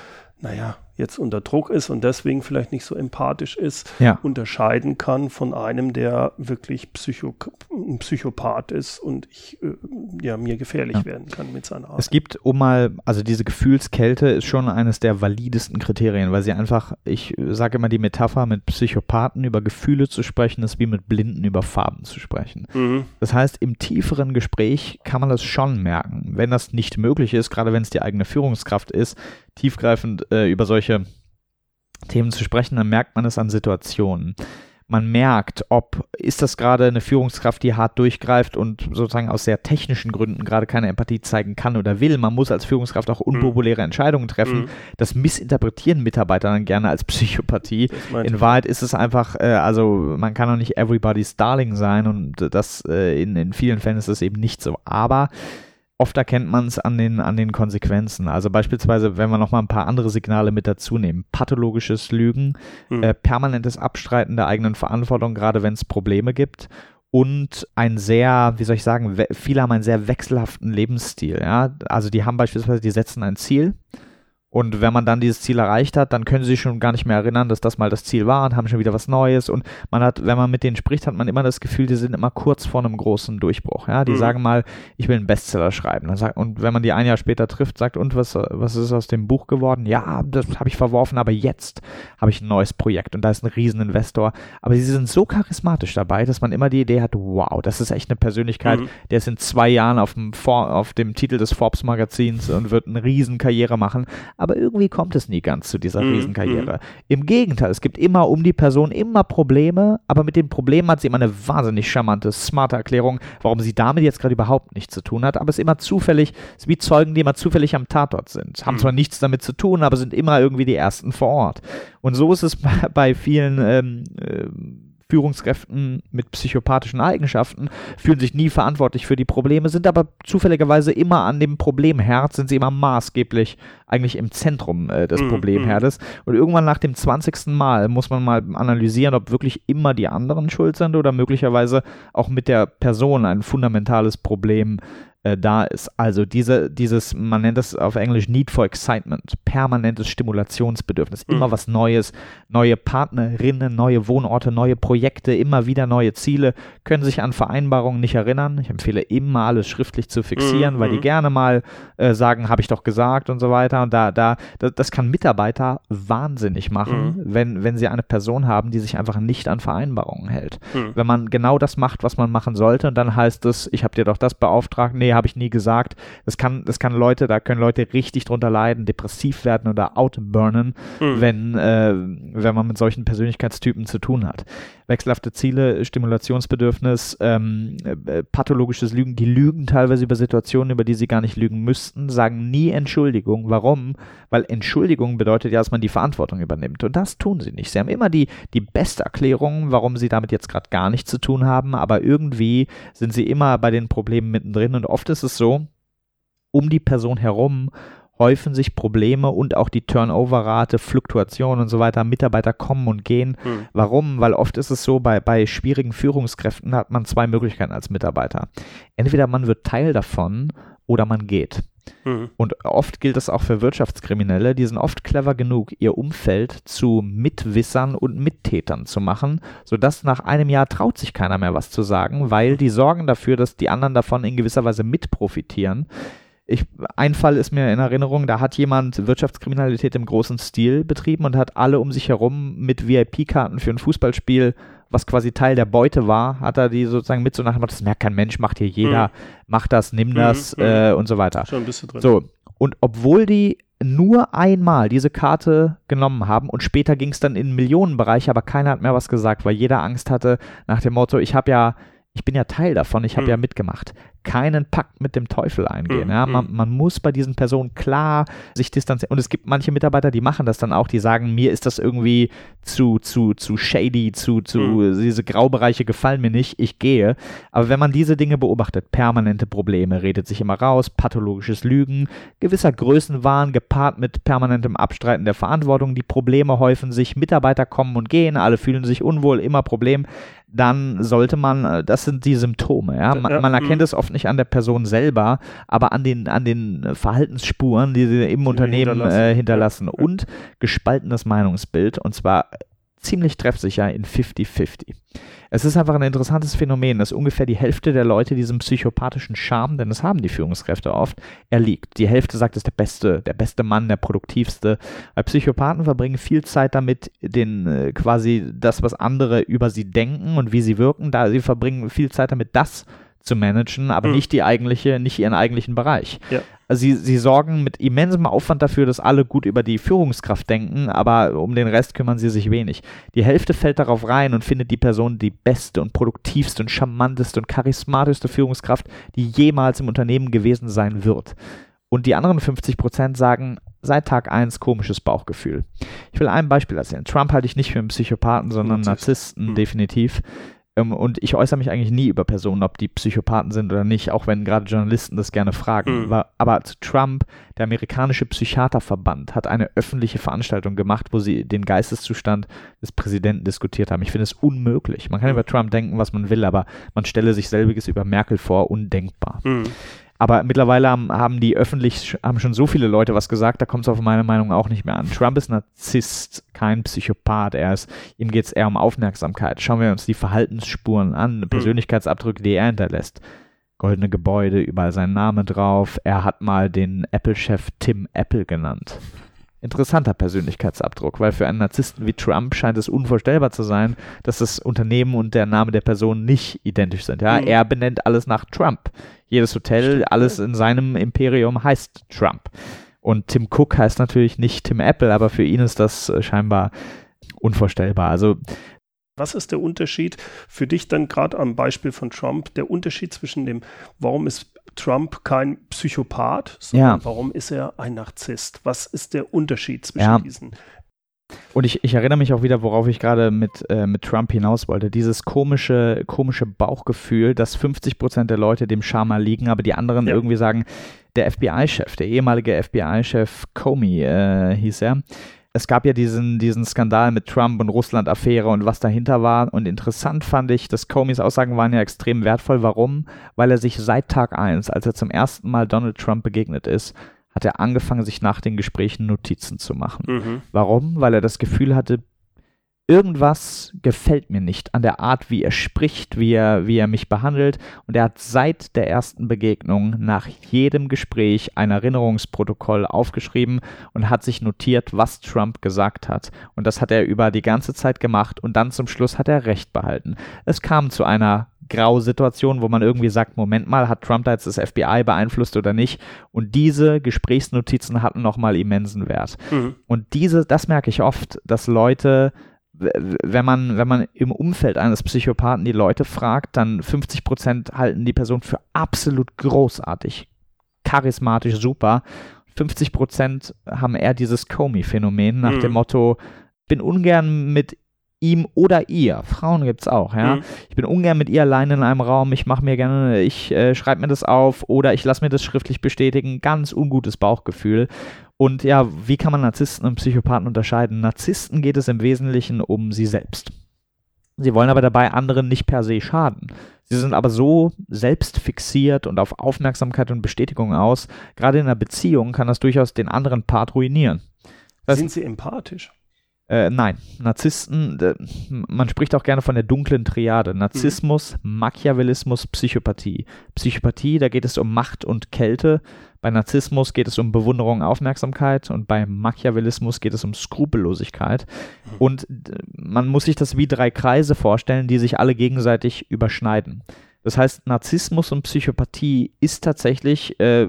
naja, jetzt unter Druck ist und deswegen vielleicht nicht so empathisch ist, ja. unterscheiden kann von einem, der wirklich Psycho ein Psychopath ist und ich, äh, ja, mir gefährlich ja. werden kann mit seiner Art. Es gibt, um mal, also diese Gefühlskälte ist schon eines der validesten Kriterien, weil sie einfach, ich sage immer die Metapher, mit Psychopathen über Gefühle zu sprechen, ist wie mit Blinden über Farben zu sprechen. Mhm. Das heißt, im tieferen Gespräch kann man das schon merken. Wenn das nicht möglich ist, gerade wenn es die eigene Führungskraft ist, tiefgreifend äh, über solche Themen zu sprechen, dann merkt man es an Situationen. man merkt, ob ist das gerade eine Führungskraft, die hart durchgreift und sozusagen aus sehr technischen Gründen gerade keine Empathie zeigen kann oder will. Man muss als Führungskraft auch mhm. unpopuläre. Entscheidungen treffen. Mhm. Das missinterpretieren Mitarbeiter dann gerne als Psychopathie. In Wahrheit ist es einfach, äh, also man kann auch nicht everybody's darling sein und das äh, in, in vielen Fällen ist es eben nicht so. Aber oft erkennt man es an den, an den Konsequenzen. Also beispielsweise, wenn wir noch mal ein paar andere Signale mit dazu nehmen. Pathologisches Lügen, mhm. äh, permanentes Abstreiten der eigenen Verantwortung, gerade wenn es Probleme gibt. Und ein sehr, wie soll ich sagen, viele haben einen sehr wechselhaften Lebensstil. Ja? Also die haben beispielsweise, die setzen ein Ziel, und wenn man dann dieses Ziel erreicht hat, dann können sie sich schon gar nicht mehr erinnern, dass das mal das Ziel war und haben schon wieder was Neues. Und man hat, wenn man mit denen spricht, hat man immer das Gefühl, die sind immer kurz vor einem großen Durchbruch. Ja, die mhm. sagen mal, ich will einen Bestseller schreiben. und wenn man die ein Jahr später trifft, sagt, und was, was ist aus dem Buch geworden? Ja, das habe ich verworfen, aber jetzt habe ich ein neues Projekt und da ist ein Rieseninvestor. Aber sie sind so charismatisch dabei, dass man immer die Idee hat, wow, das ist echt eine Persönlichkeit, mhm. der ist in zwei Jahren auf dem, auf dem Titel des Forbes Magazins und wird eine Riesenkarriere machen aber irgendwie kommt es nie ganz zu dieser mhm. Riesenkarriere. Mhm. Im Gegenteil, es gibt immer um die Person immer Probleme, aber mit den Problemen hat sie immer eine wahnsinnig charmante, smarte Erklärung, warum sie damit jetzt gerade überhaupt nichts zu tun hat, aber es ist immer zufällig, es ist wie Zeugen, die immer zufällig am Tatort sind. Haben mhm. zwar nichts damit zu tun, aber sind immer irgendwie die Ersten vor Ort. Und so ist es bei vielen ähm, äh, Führungskräften mit psychopathischen Eigenschaften, fühlen sich nie verantwortlich für die Probleme, sind aber zufälligerweise immer an dem Problemherd, sind sie immer maßgeblich eigentlich im Zentrum äh, des mm, Problemherdes. Und irgendwann nach dem 20. Mal muss man mal analysieren, ob wirklich immer die anderen schuld sind oder möglicherweise auch mit der Person ein fundamentales Problem äh, da ist. Also diese, dieses, man nennt das auf Englisch Need for Excitement, permanentes Stimulationsbedürfnis, mhm. immer was Neues, neue Partnerinnen, neue Wohnorte, neue Projekte, immer wieder neue Ziele, können sich an Vereinbarungen nicht erinnern. Ich empfehle immer alles schriftlich zu fixieren, mhm. weil die mhm. gerne mal äh, sagen, habe ich doch gesagt und so weiter. Und da, da, das, das kann Mitarbeiter wahnsinnig machen, mhm. wenn, wenn sie eine Person haben, die sich einfach nicht an Vereinbarungen hält. Mhm. Wenn man genau das macht, was man machen sollte, und dann heißt es, ich habe dir doch das beauftragt, nee, habe ich nie gesagt. Das kann, das kann Leute, da können Leute richtig drunter leiden, depressiv werden oder outburnen, mhm. wenn, äh, wenn man mit solchen Persönlichkeitstypen zu tun hat. Wechselhafte Ziele, Stimulationsbedürfnis, ähm, äh, pathologisches Lügen, die lügen teilweise über Situationen, über die sie gar nicht lügen müssten, sagen nie Entschuldigung. Warum? Weil Entschuldigung bedeutet ja, dass man die Verantwortung übernimmt. Und das tun sie nicht. Sie haben immer die, die beste Erklärung, warum sie damit jetzt gerade gar nichts zu tun haben, aber irgendwie sind sie immer bei den Problemen mittendrin und oft ist es so, um die Person herum häufen sich Probleme und auch die Turnover-Rate, Fluktuation und so weiter. Mitarbeiter kommen und gehen. Hm. Warum? Weil oft ist es so, bei, bei schwierigen Führungskräften hat man zwei Möglichkeiten als Mitarbeiter. Entweder man wird Teil davon oder man geht. Mhm. Und oft gilt das auch für Wirtschaftskriminelle, die sind oft clever genug, ihr Umfeld zu Mitwissern und Mittätern zu machen, sodass nach einem Jahr traut sich keiner mehr was zu sagen, weil die sorgen dafür, dass die anderen davon in gewisser Weise mitprofitieren. Ich, ein Fall ist mir in Erinnerung, da hat jemand Wirtschaftskriminalität im großen Stil betrieben und hat alle um sich herum mit VIP-Karten für ein Fußballspiel was quasi Teil der Beute war, hat er die sozusagen mit so nach das merkt kein Mensch, macht hier jeder, mhm. mach das, nimm mhm, das mhm. äh, und so weiter. Schon ein bisschen drin. So, und obwohl die nur einmal diese Karte genommen haben und später ging es dann in den Millionenbereich, aber keiner hat mehr was gesagt, weil jeder Angst hatte nach dem Motto, ich habe ja ich bin ja Teil davon, ich habe mhm. ja mitgemacht keinen Pakt mit dem Teufel eingehen. Mhm. Ja? Man, hm. man, muss bei diesen Personen klar sich distanzieren. Und es gibt manche Mitarbeiter, die machen das dann auch, die sagen, mir ist das irgendwie zu, zu, zu shady, zu, zu, mhm. diese Graubereiche gefallen mir nicht, ich gehe. Aber wenn man diese Dinge beobachtet, permanente Probleme, redet sich immer raus, pathologisches Lügen, gewisser Größenwahn gepaart mit permanentem Abstreiten der Verantwortung, die Probleme häufen sich, Mitarbeiter kommen und gehen, alle fühlen sich unwohl, immer Problem, dann sollte man, äh, das sind die Symptome, ja. Man, man erkennt mhm. es oft nicht an der Person selber, aber an den, an den Verhaltensspuren, die sie im Unternehmen hinterlassen, äh, hinterlassen. Ja. und gespaltenes Meinungsbild und zwar ziemlich treffsicher in 50-50. Es ist einfach ein interessantes Phänomen, dass ungefähr die Hälfte der Leute diesem psychopathischen Charme, denn das haben die Führungskräfte oft, erliegt. Die Hälfte sagt, es ist der beste, der beste Mann, der produktivste. Weil Psychopathen verbringen viel Zeit damit, den äh, quasi das, was andere über sie denken und wie sie wirken, da sie verbringen viel Zeit damit, das zu managen, aber mhm. nicht die eigentliche, nicht ihren eigentlichen Bereich. Ja. Also sie, sie sorgen mit immensem Aufwand dafür, dass alle gut über die Führungskraft denken, aber um den Rest kümmern sie sich wenig. Die Hälfte fällt darauf rein und findet die Person die beste und produktivste und charmanteste und charismatischste Führungskraft, die jemals im Unternehmen gewesen sein wird. Und die anderen 50 Prozent sagen, seit Tag 1 komisches Bauchgefühl. Ich will ein Beispiel erzählen. Trump halte ich nicht für einen Psychopathen, sondern Narzissten, mhm. definitiv. Ähm, und ich äußere mich eigentlich nie über Personen, ob die Psychopathen sind oder nicht, auch wenn gerade Journalisten das gerne fragen. Mhm. Aber zu Trump, der amerikanische Psychiaterverband, hat eine öffentliche Veranstaltung gemacht, wo sie den Geisteszustand des Präsidenten diskutiert haben. Ich finde es unmöglich. Man kann mhm. über Trump denken, was man will, aber man stelle sich selbiges über Merkel vor, undenkbar. Mhm. Aber mittlerweile haben, haben die öffentlich, haben schon so viele Leute was gesagt, da kommt es auf meine Meinung auch nicht mehr an. Trump ist Narzisst, kein Psychopath. Er ist, ihm geht es eher um Aufmerksamkeit. Schauen wir uns die Verhaltensspuren an, mhm. Persönlichkeitsabdrücke, die er hinterlässt. Goldene Gebäude, überall sein Name drauf. Er hat mal den Apple-Chef Tim Apple genannt interessanter Persönlichkeitsabdruck, weil für einen Narzissten wie Trump scheint es unvorstellbar zu sein, dass das Unternehmen und der Name der Person nicht identisch sind. Ja, mhm. er benennt alles nach Trump. Jedes Hotel, alles in seinem Imperium heißt Trump. Und Tim Cook heißt natürlich nicht Tim Apple, aber für ihn ist das äh, scheinbar unvorstellbar. Also was ist der Unterschied für dich dann gerade am Beispiel von Trump, der Unterschied zwischen dem, warum ist Trump kein Psychopath, sondern ja. warum ist er ein Narzisst? Was ist der Unterschied zwischen ja. diesen? Und ich, ich, erinnere mich auch wieder, worauf ich gerade mit, äh, mit Trump hinaus wollte. Dieses komische, komische Bauchgefühl, dass 50 Prozent der Leute dem Schama liegen, aber die anderen ja. irgendwie sagen, der FBI-Chef, der ehemalige FBI-Chef Comey äh, hieß er, es gab ja diesen, diesen Skandal mit Trump und Russland-Affäre und was dahinter war. Und interessant fand ich, dass Comeys Aussagen waren ja extrem wertvoll. Warum? Weil er sich seit Tag 1, als er zum ersten Mal Donald Trump begegnet ist, hat er angefangen, sich nach den Gesprächen Notizen zu machen. Mhm. Warum? Weil er das Gefühl hatte, irgendwas gefällt mir nicht an der Art, wie er spricht, wie er, wie er mich behandelt. Und er hat seit der ersten Begegnung nach jedem Gespräch ein Erinnerungsprotokoll aufgeschrieben und hat sich notiert, was Trump gesagt hat. Und das hat er über die ganze Zeit gemacht und dann zum Schluss hat er Recht behalten. Es kam zu einer Grausituation, wo man irgendwie sagt, Moment mal, hat Trump da jetzt das FBI beeinflusst oder nicht? Und diese Gesprächsnotizen hatten nochmal immensen Wert. Mhm. Und diese, das merke ich oft, dass Leute wenn man, wenn man im Umfeld eines Psychopathen die Leute fragt, dann 50 Prozent halten die Person für absolut großartig, charismatisch, super. 50 Prozent haben eher dieses Comey-Phänomen nach mhm. dem Motto, bin ungern mit ihm oder ihr. Frauen gibt es auch, ja. Mhm. Ich bin ungern mit ihr allein in einem Raum. Ich mache mir gerne, ich äh, schreibe mir das auf oder ich lasse mir das schriftlich bestätigen. Ganz ungutes Bauchgefühl. Und ja, wie kann man Narzissten und Psychopathen unterscheiden? Narzissten geht es im Wesentlichen um sie selbst. Sie wollen aber dabei anderen nicht per se schaden. Sie sind aber so selbstfixiert und auf Aufmerksamkeit und Bestätigung aus, gerade in einer Beziehung kann das durchaus den anderen Part ruinieren. Das sind sie empathisch? Äh, nein, Narzissten, äh, man spricht auch gerne von der dunklen Triade. Narzissmus, mhm. Machiavellismus, Psychopathie. Psychopathie, da geht es um Macht und Kälte. Bei Narzissmus geht es um Bewunderung, Aufmerksamkeit und bei Machiavellismus geht es um Skrupellosigkeit. Mhm. Und man muss sich das wie drei Kreise vorstellen, die sich alle gegenseitig überschneiden. Das heißt, Narzissmus und Psychopathie ist tatsächlich, äh,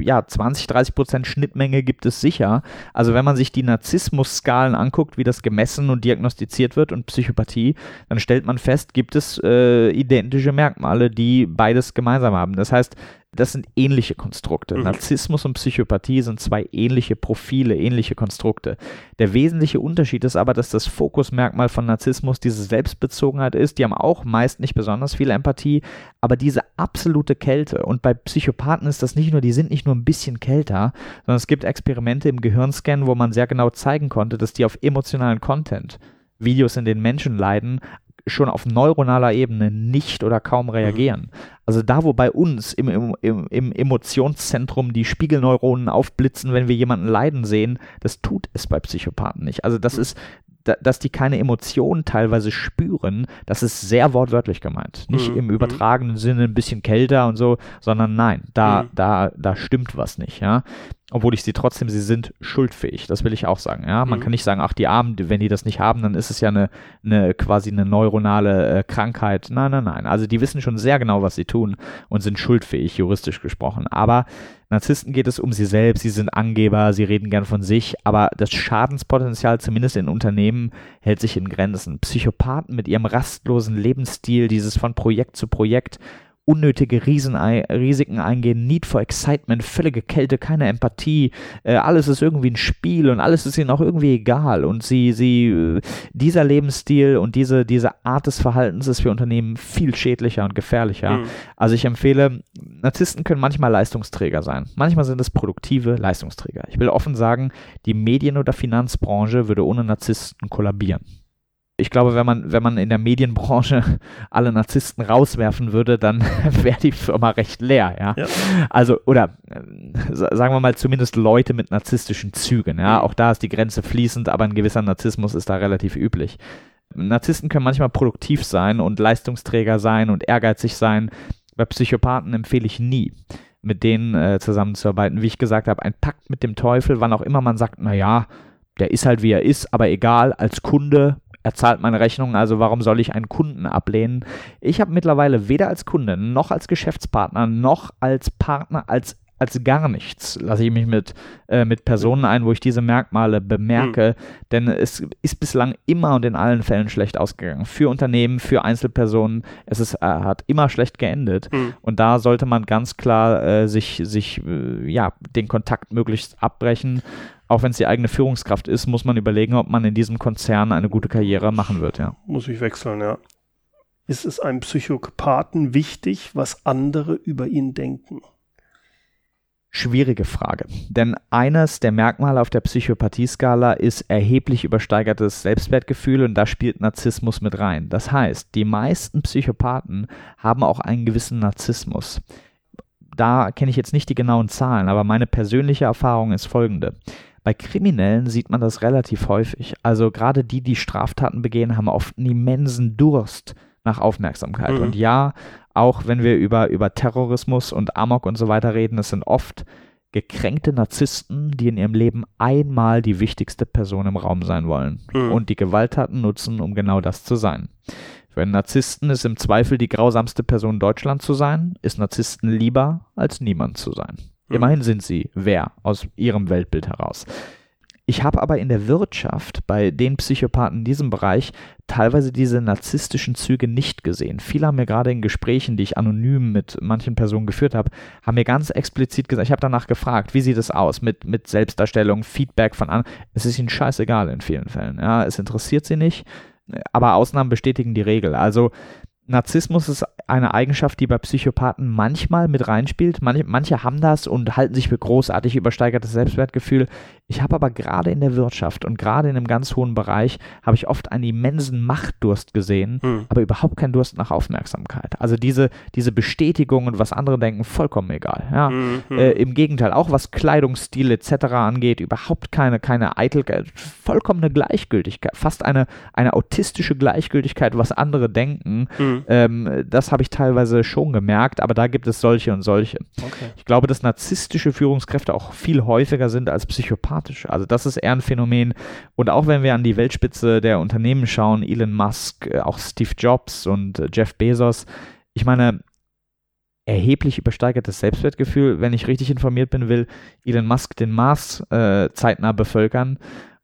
ja, 20, 30 Prozent Schnittmenge gibt es sicher. Also wenn man sich die Narzissmus-Skalen anguckt, wie das gemessen und diagnostiziert wird und Psychopathie, dann stellt man fest, gibt es äh, identische Merkmale, die beides gemeinsam haben. Das heißt, das sind ähnliche Konstrukte. Mhm. Narzissmus und Psychopathie sind zwei ähnliche Profile, ähnliche Konstrukte. Der wesentliche Unterschied ist aber, dass das Fokusmerkmal von Narzissmus diese Selbstbezogenheit ist. Die haben auch meist nicht besonders viel Empathie, aber diese absolute Kälte. Und bei Psychopathen ist das nicht nur, die sind nicht nur ein bisschen kälter, sondern es gibt Experimente im Gehirnscan, wo man sehr genau zeigen konnte, dass die auf emotionalen Content Videos, in denen Menschen leiden, schon auf neuronaler Ebene nicht oder kaum reagieren. Mhm. Also da, wo bei uns im, im, im Emotionszentrum die Spiegelneuronen aufblitzen, wenn wir jemanden leiden sehen, das tut es bei Psychopathen nicht. Also das mhm. ist, dass die keine Emotionen teilweise spüren, das ist sehr wortwörtlich gemeint. Nicht mhm. im übertragenen Sinne ein bisschen kälter und so, sondern nein, da, mhm. da, da stimmt was nicht, ja. Obwohl ich sie trotzdem, sie sind schuldfähig. Das will ich auch sagen. Ja, man mhm. kann nicht sagen, ach, die Armen, wenn die das nicht haben, dann ist es ja eine, eine quasi eine neuronale äh, Krankheit. Nein, nein, nein. Also die wissen schon sehr genau, was sie tun und sind schuldfähig, juristisch gesprochen. Aber Narzissten geht es um sie selbst, sie sind Angeber, sie reden gern von sich, aber das Schadenspotenzial, zumindest in Unternehmen, hält sich in Grenzen. Psychopathen mit ihrem rastlosen Lebensstil, dieses von Projekt zu Projekt, unnötige Riesen, Risiken eingehen, Need for Excitement, völlige Kälte, keine Empathie, äh, alles ist irgendwie ein Spiel und alles ist ihnen auch irgendwie egal und sie, sie, äh, dieser Lebensstil und diese, diese Art des Verhaltens ist für Unternehmen viel schädlicher und gefährlicher. Mhm. Also ich empfehle, Narzissten können manchmal Leistungsträger sein, manchmal sind es produktive Leistungsträger. Ich will offen sagen, die Medien- oder Finanzbranche würde ohne Narzissten kollabieren ich glaube, wenn man, wenn man in der Medienbranche alle Narzissten rauswerfen würde, dann wäre die Firma recht leer, ja? ja. Also, oder äh, sagen wir mal zumindest Leute mit narzisstischen Zügen, ja. Auch da ist die Grenze fließend, aber ein gewisser Narzissmus ist da relativ üblich. Narzissten können manchmal produktiv sein und Leistungsträger sein und ehrgeizig sein. Bei Psychopathen empfehle ich nie, mit denen äh, zusammenzuarbeiten. Wie ich gesagt habe, ein Pakt mit dem Teufel, wann auch immer man sagt, naja, der ist halt wie er ist, aber egal, als Kunde er zahlt meine Rechnung, also warum soll ich einen Kunden ablehnen? Ich habe mittlerweile weder als Kunde noch als Geschäftspartner noch als Partner, als als gar nichts lasse ich mich mit, äh, mit Personen ein, wo ich diese Merkmale bemerke, mhm. denn es ist bislang immer und in allen Fällen schlecht ausgegangen. Für Unternehmen, für Einzelpersonen, es ist, äh, hat immer schlecht geendet mhm. und da sollte man ganz klar äh, sich, sich äh, ja, den Kontakt möglichst abbrechen auch wenn es die eigene Führungskraft ist, muss man überlegen, ob man in diesem Konzern eine gute Karriere machen wird, ja. Muss ich wechseln, ja. Ist es einem Psychopathen wichtig, was andere über ihn denken? Schwierige Frage. Denn eines der Merkmale auf der Psychopathie-Skala ist erheblich übersteigertes Selbstwertgefühl und da spielt Narzissmus mit rein. Das heißt, die meisten Psychopathen haben auch einen gewissen Narzissmus da kenne ich jetzt nicht die genauen Zahlen, aber meine persönliche Erfahrung ist folgende. Bei Kriminellen sieht man das relativ häufig. Also gerade die, die Straftaten begehen, haben oft einen immensen Durst nach Aufmerksamkeit. Mhm. Und ja, auch wenn wir über, über Terrorismus und Amok und so weiter reden, es sind oft gekränkte Narzissten, die in ihrem Leben einmal die wichtigste Person im Raum sein wollen mhm. und die Gewalttaten nutzen, um genau das zu sein. Für einen Narzissten ist im Zweifel die grausamste Person Deutschland zu sein, ist Narzissten lieber, als niemand zu sein. Mhm. Immerhin sind sie wer aus ihrem Weltbild heraus. Ich habe aber in der Wirtschaft bei den Psychopathen in diesem Bereich teilweise diese narzisstischen Züge nicht gesehen. Viele haben mir gerade in Gesprächen, die ich anonym mit manchen Personen geführt habe, haben mir ganz explizit gesagt, ich habe danach gefragt, wie sieht es aus mit, mit Selbstdarstellung, Feedback von anderen. Es ist ihnen scheißegal in vielen Fällen. Ja, es interessiert sie nicht, aber Ausnahmen bestätigen die Regel. Also Narzissmus ist eine Eigenschaft, die bei Psychopathen manchmal mit reinspielt. Manche, manche haben das und halten sich für großartig übersteigertes Selbstwertgefühl. Ich habe aber gerade in der Wirtschaft und gerade in einem ganz hohen Bereich habe ich oft einen immensen Machtdurst gesehen, hm. aber überhaupt keinen Durst nach Aufmerksamkeit. Also diese, diese Bestätigung und was andere denken, vollkommen egal. Ja? Hm, hm. Äh, Im Gegenteil, auch was Kleidungsstil etc. angeht, überhaupt keine, keine Eitelkeit, vollkommene Gleichgültigkeit, fast eine, eine autistische Gleichgültigkeit, was andere denken. Hm. Ähm, das habe ich teilweise schon gemerkt, aber da gibt es solche und solche. Okay. Ich glaube, dass narzisstische Führungskräfte auch viel häufiger sind als Psychopathen sympathisch. Also das ist eher ein Phänomen. Und auch wenn wir an die Weltspitze der Unternehmen schauen, Elon Musk, äh, auch Steve Jobs und äh, Jeff Bezos, ich meine, erheblich übersteigertes Selbstwertgefühl. Wenn ich richtig informiert bin, will Elon Musk den Mars äh, zeitnah bevölkern.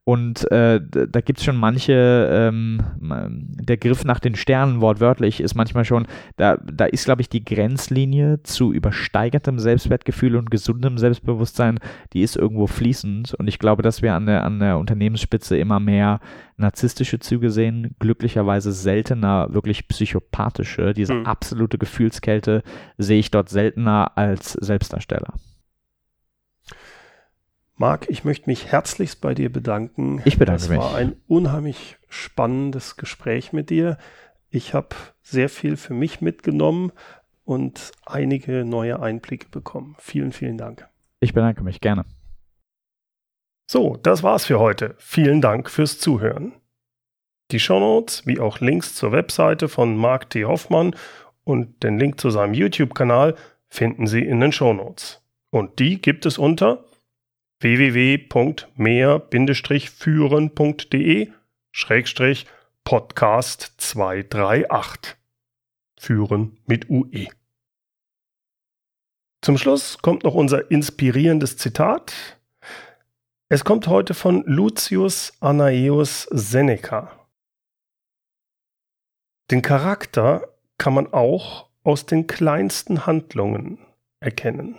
Und äh, da gibt es schon manche, ähm, der Griff nach den Sternen wortwörtlich ist manchmal schon, da, da ist, glaube ich, die Grenzlinie zu übersteigertem Selbstwertgefühl und gesundem Selbstbewusstsein, die ist irgendwo fließend. Und ich glaube, dass wir an der, an der Unternehmensspitze immer mehr narzisstische Züge sehen, glücklicherweise seltener wirklich psychopathische. Diese hm. absolute Gefühlskälte sehe ich dort seltener als Selbstdarsteller. Marc, ich möchte mich herzlichst bei dir bedanken. Ich bedanke mich. Es war ein unheimlich spannendes Gespräch mit dir. Ich habe sehr viel für mich mitgenommen und einige neue Einblicke bekommen. Vielen, vielen Dank. Ich bedanke mich gerne. So, das war's für heute. Vielen Dank fürs Zuhören. Die Shownotes wie auch Links zur Webseite von Marc T. Hoffmann und den Link zu seinem YouTube-Kanal finden Sie in den Shownotes. Und die gibt es unter www.mehr-führen.de Schrägstrich Podcast 238. Führen mit UE. Zum Schluss kommt noch unser inspirierendes Zitat. Es kommt heute von Lucius Anaeus Seneca. Den Charakter kann man auch aus den kleinsten Handlungen erkennen.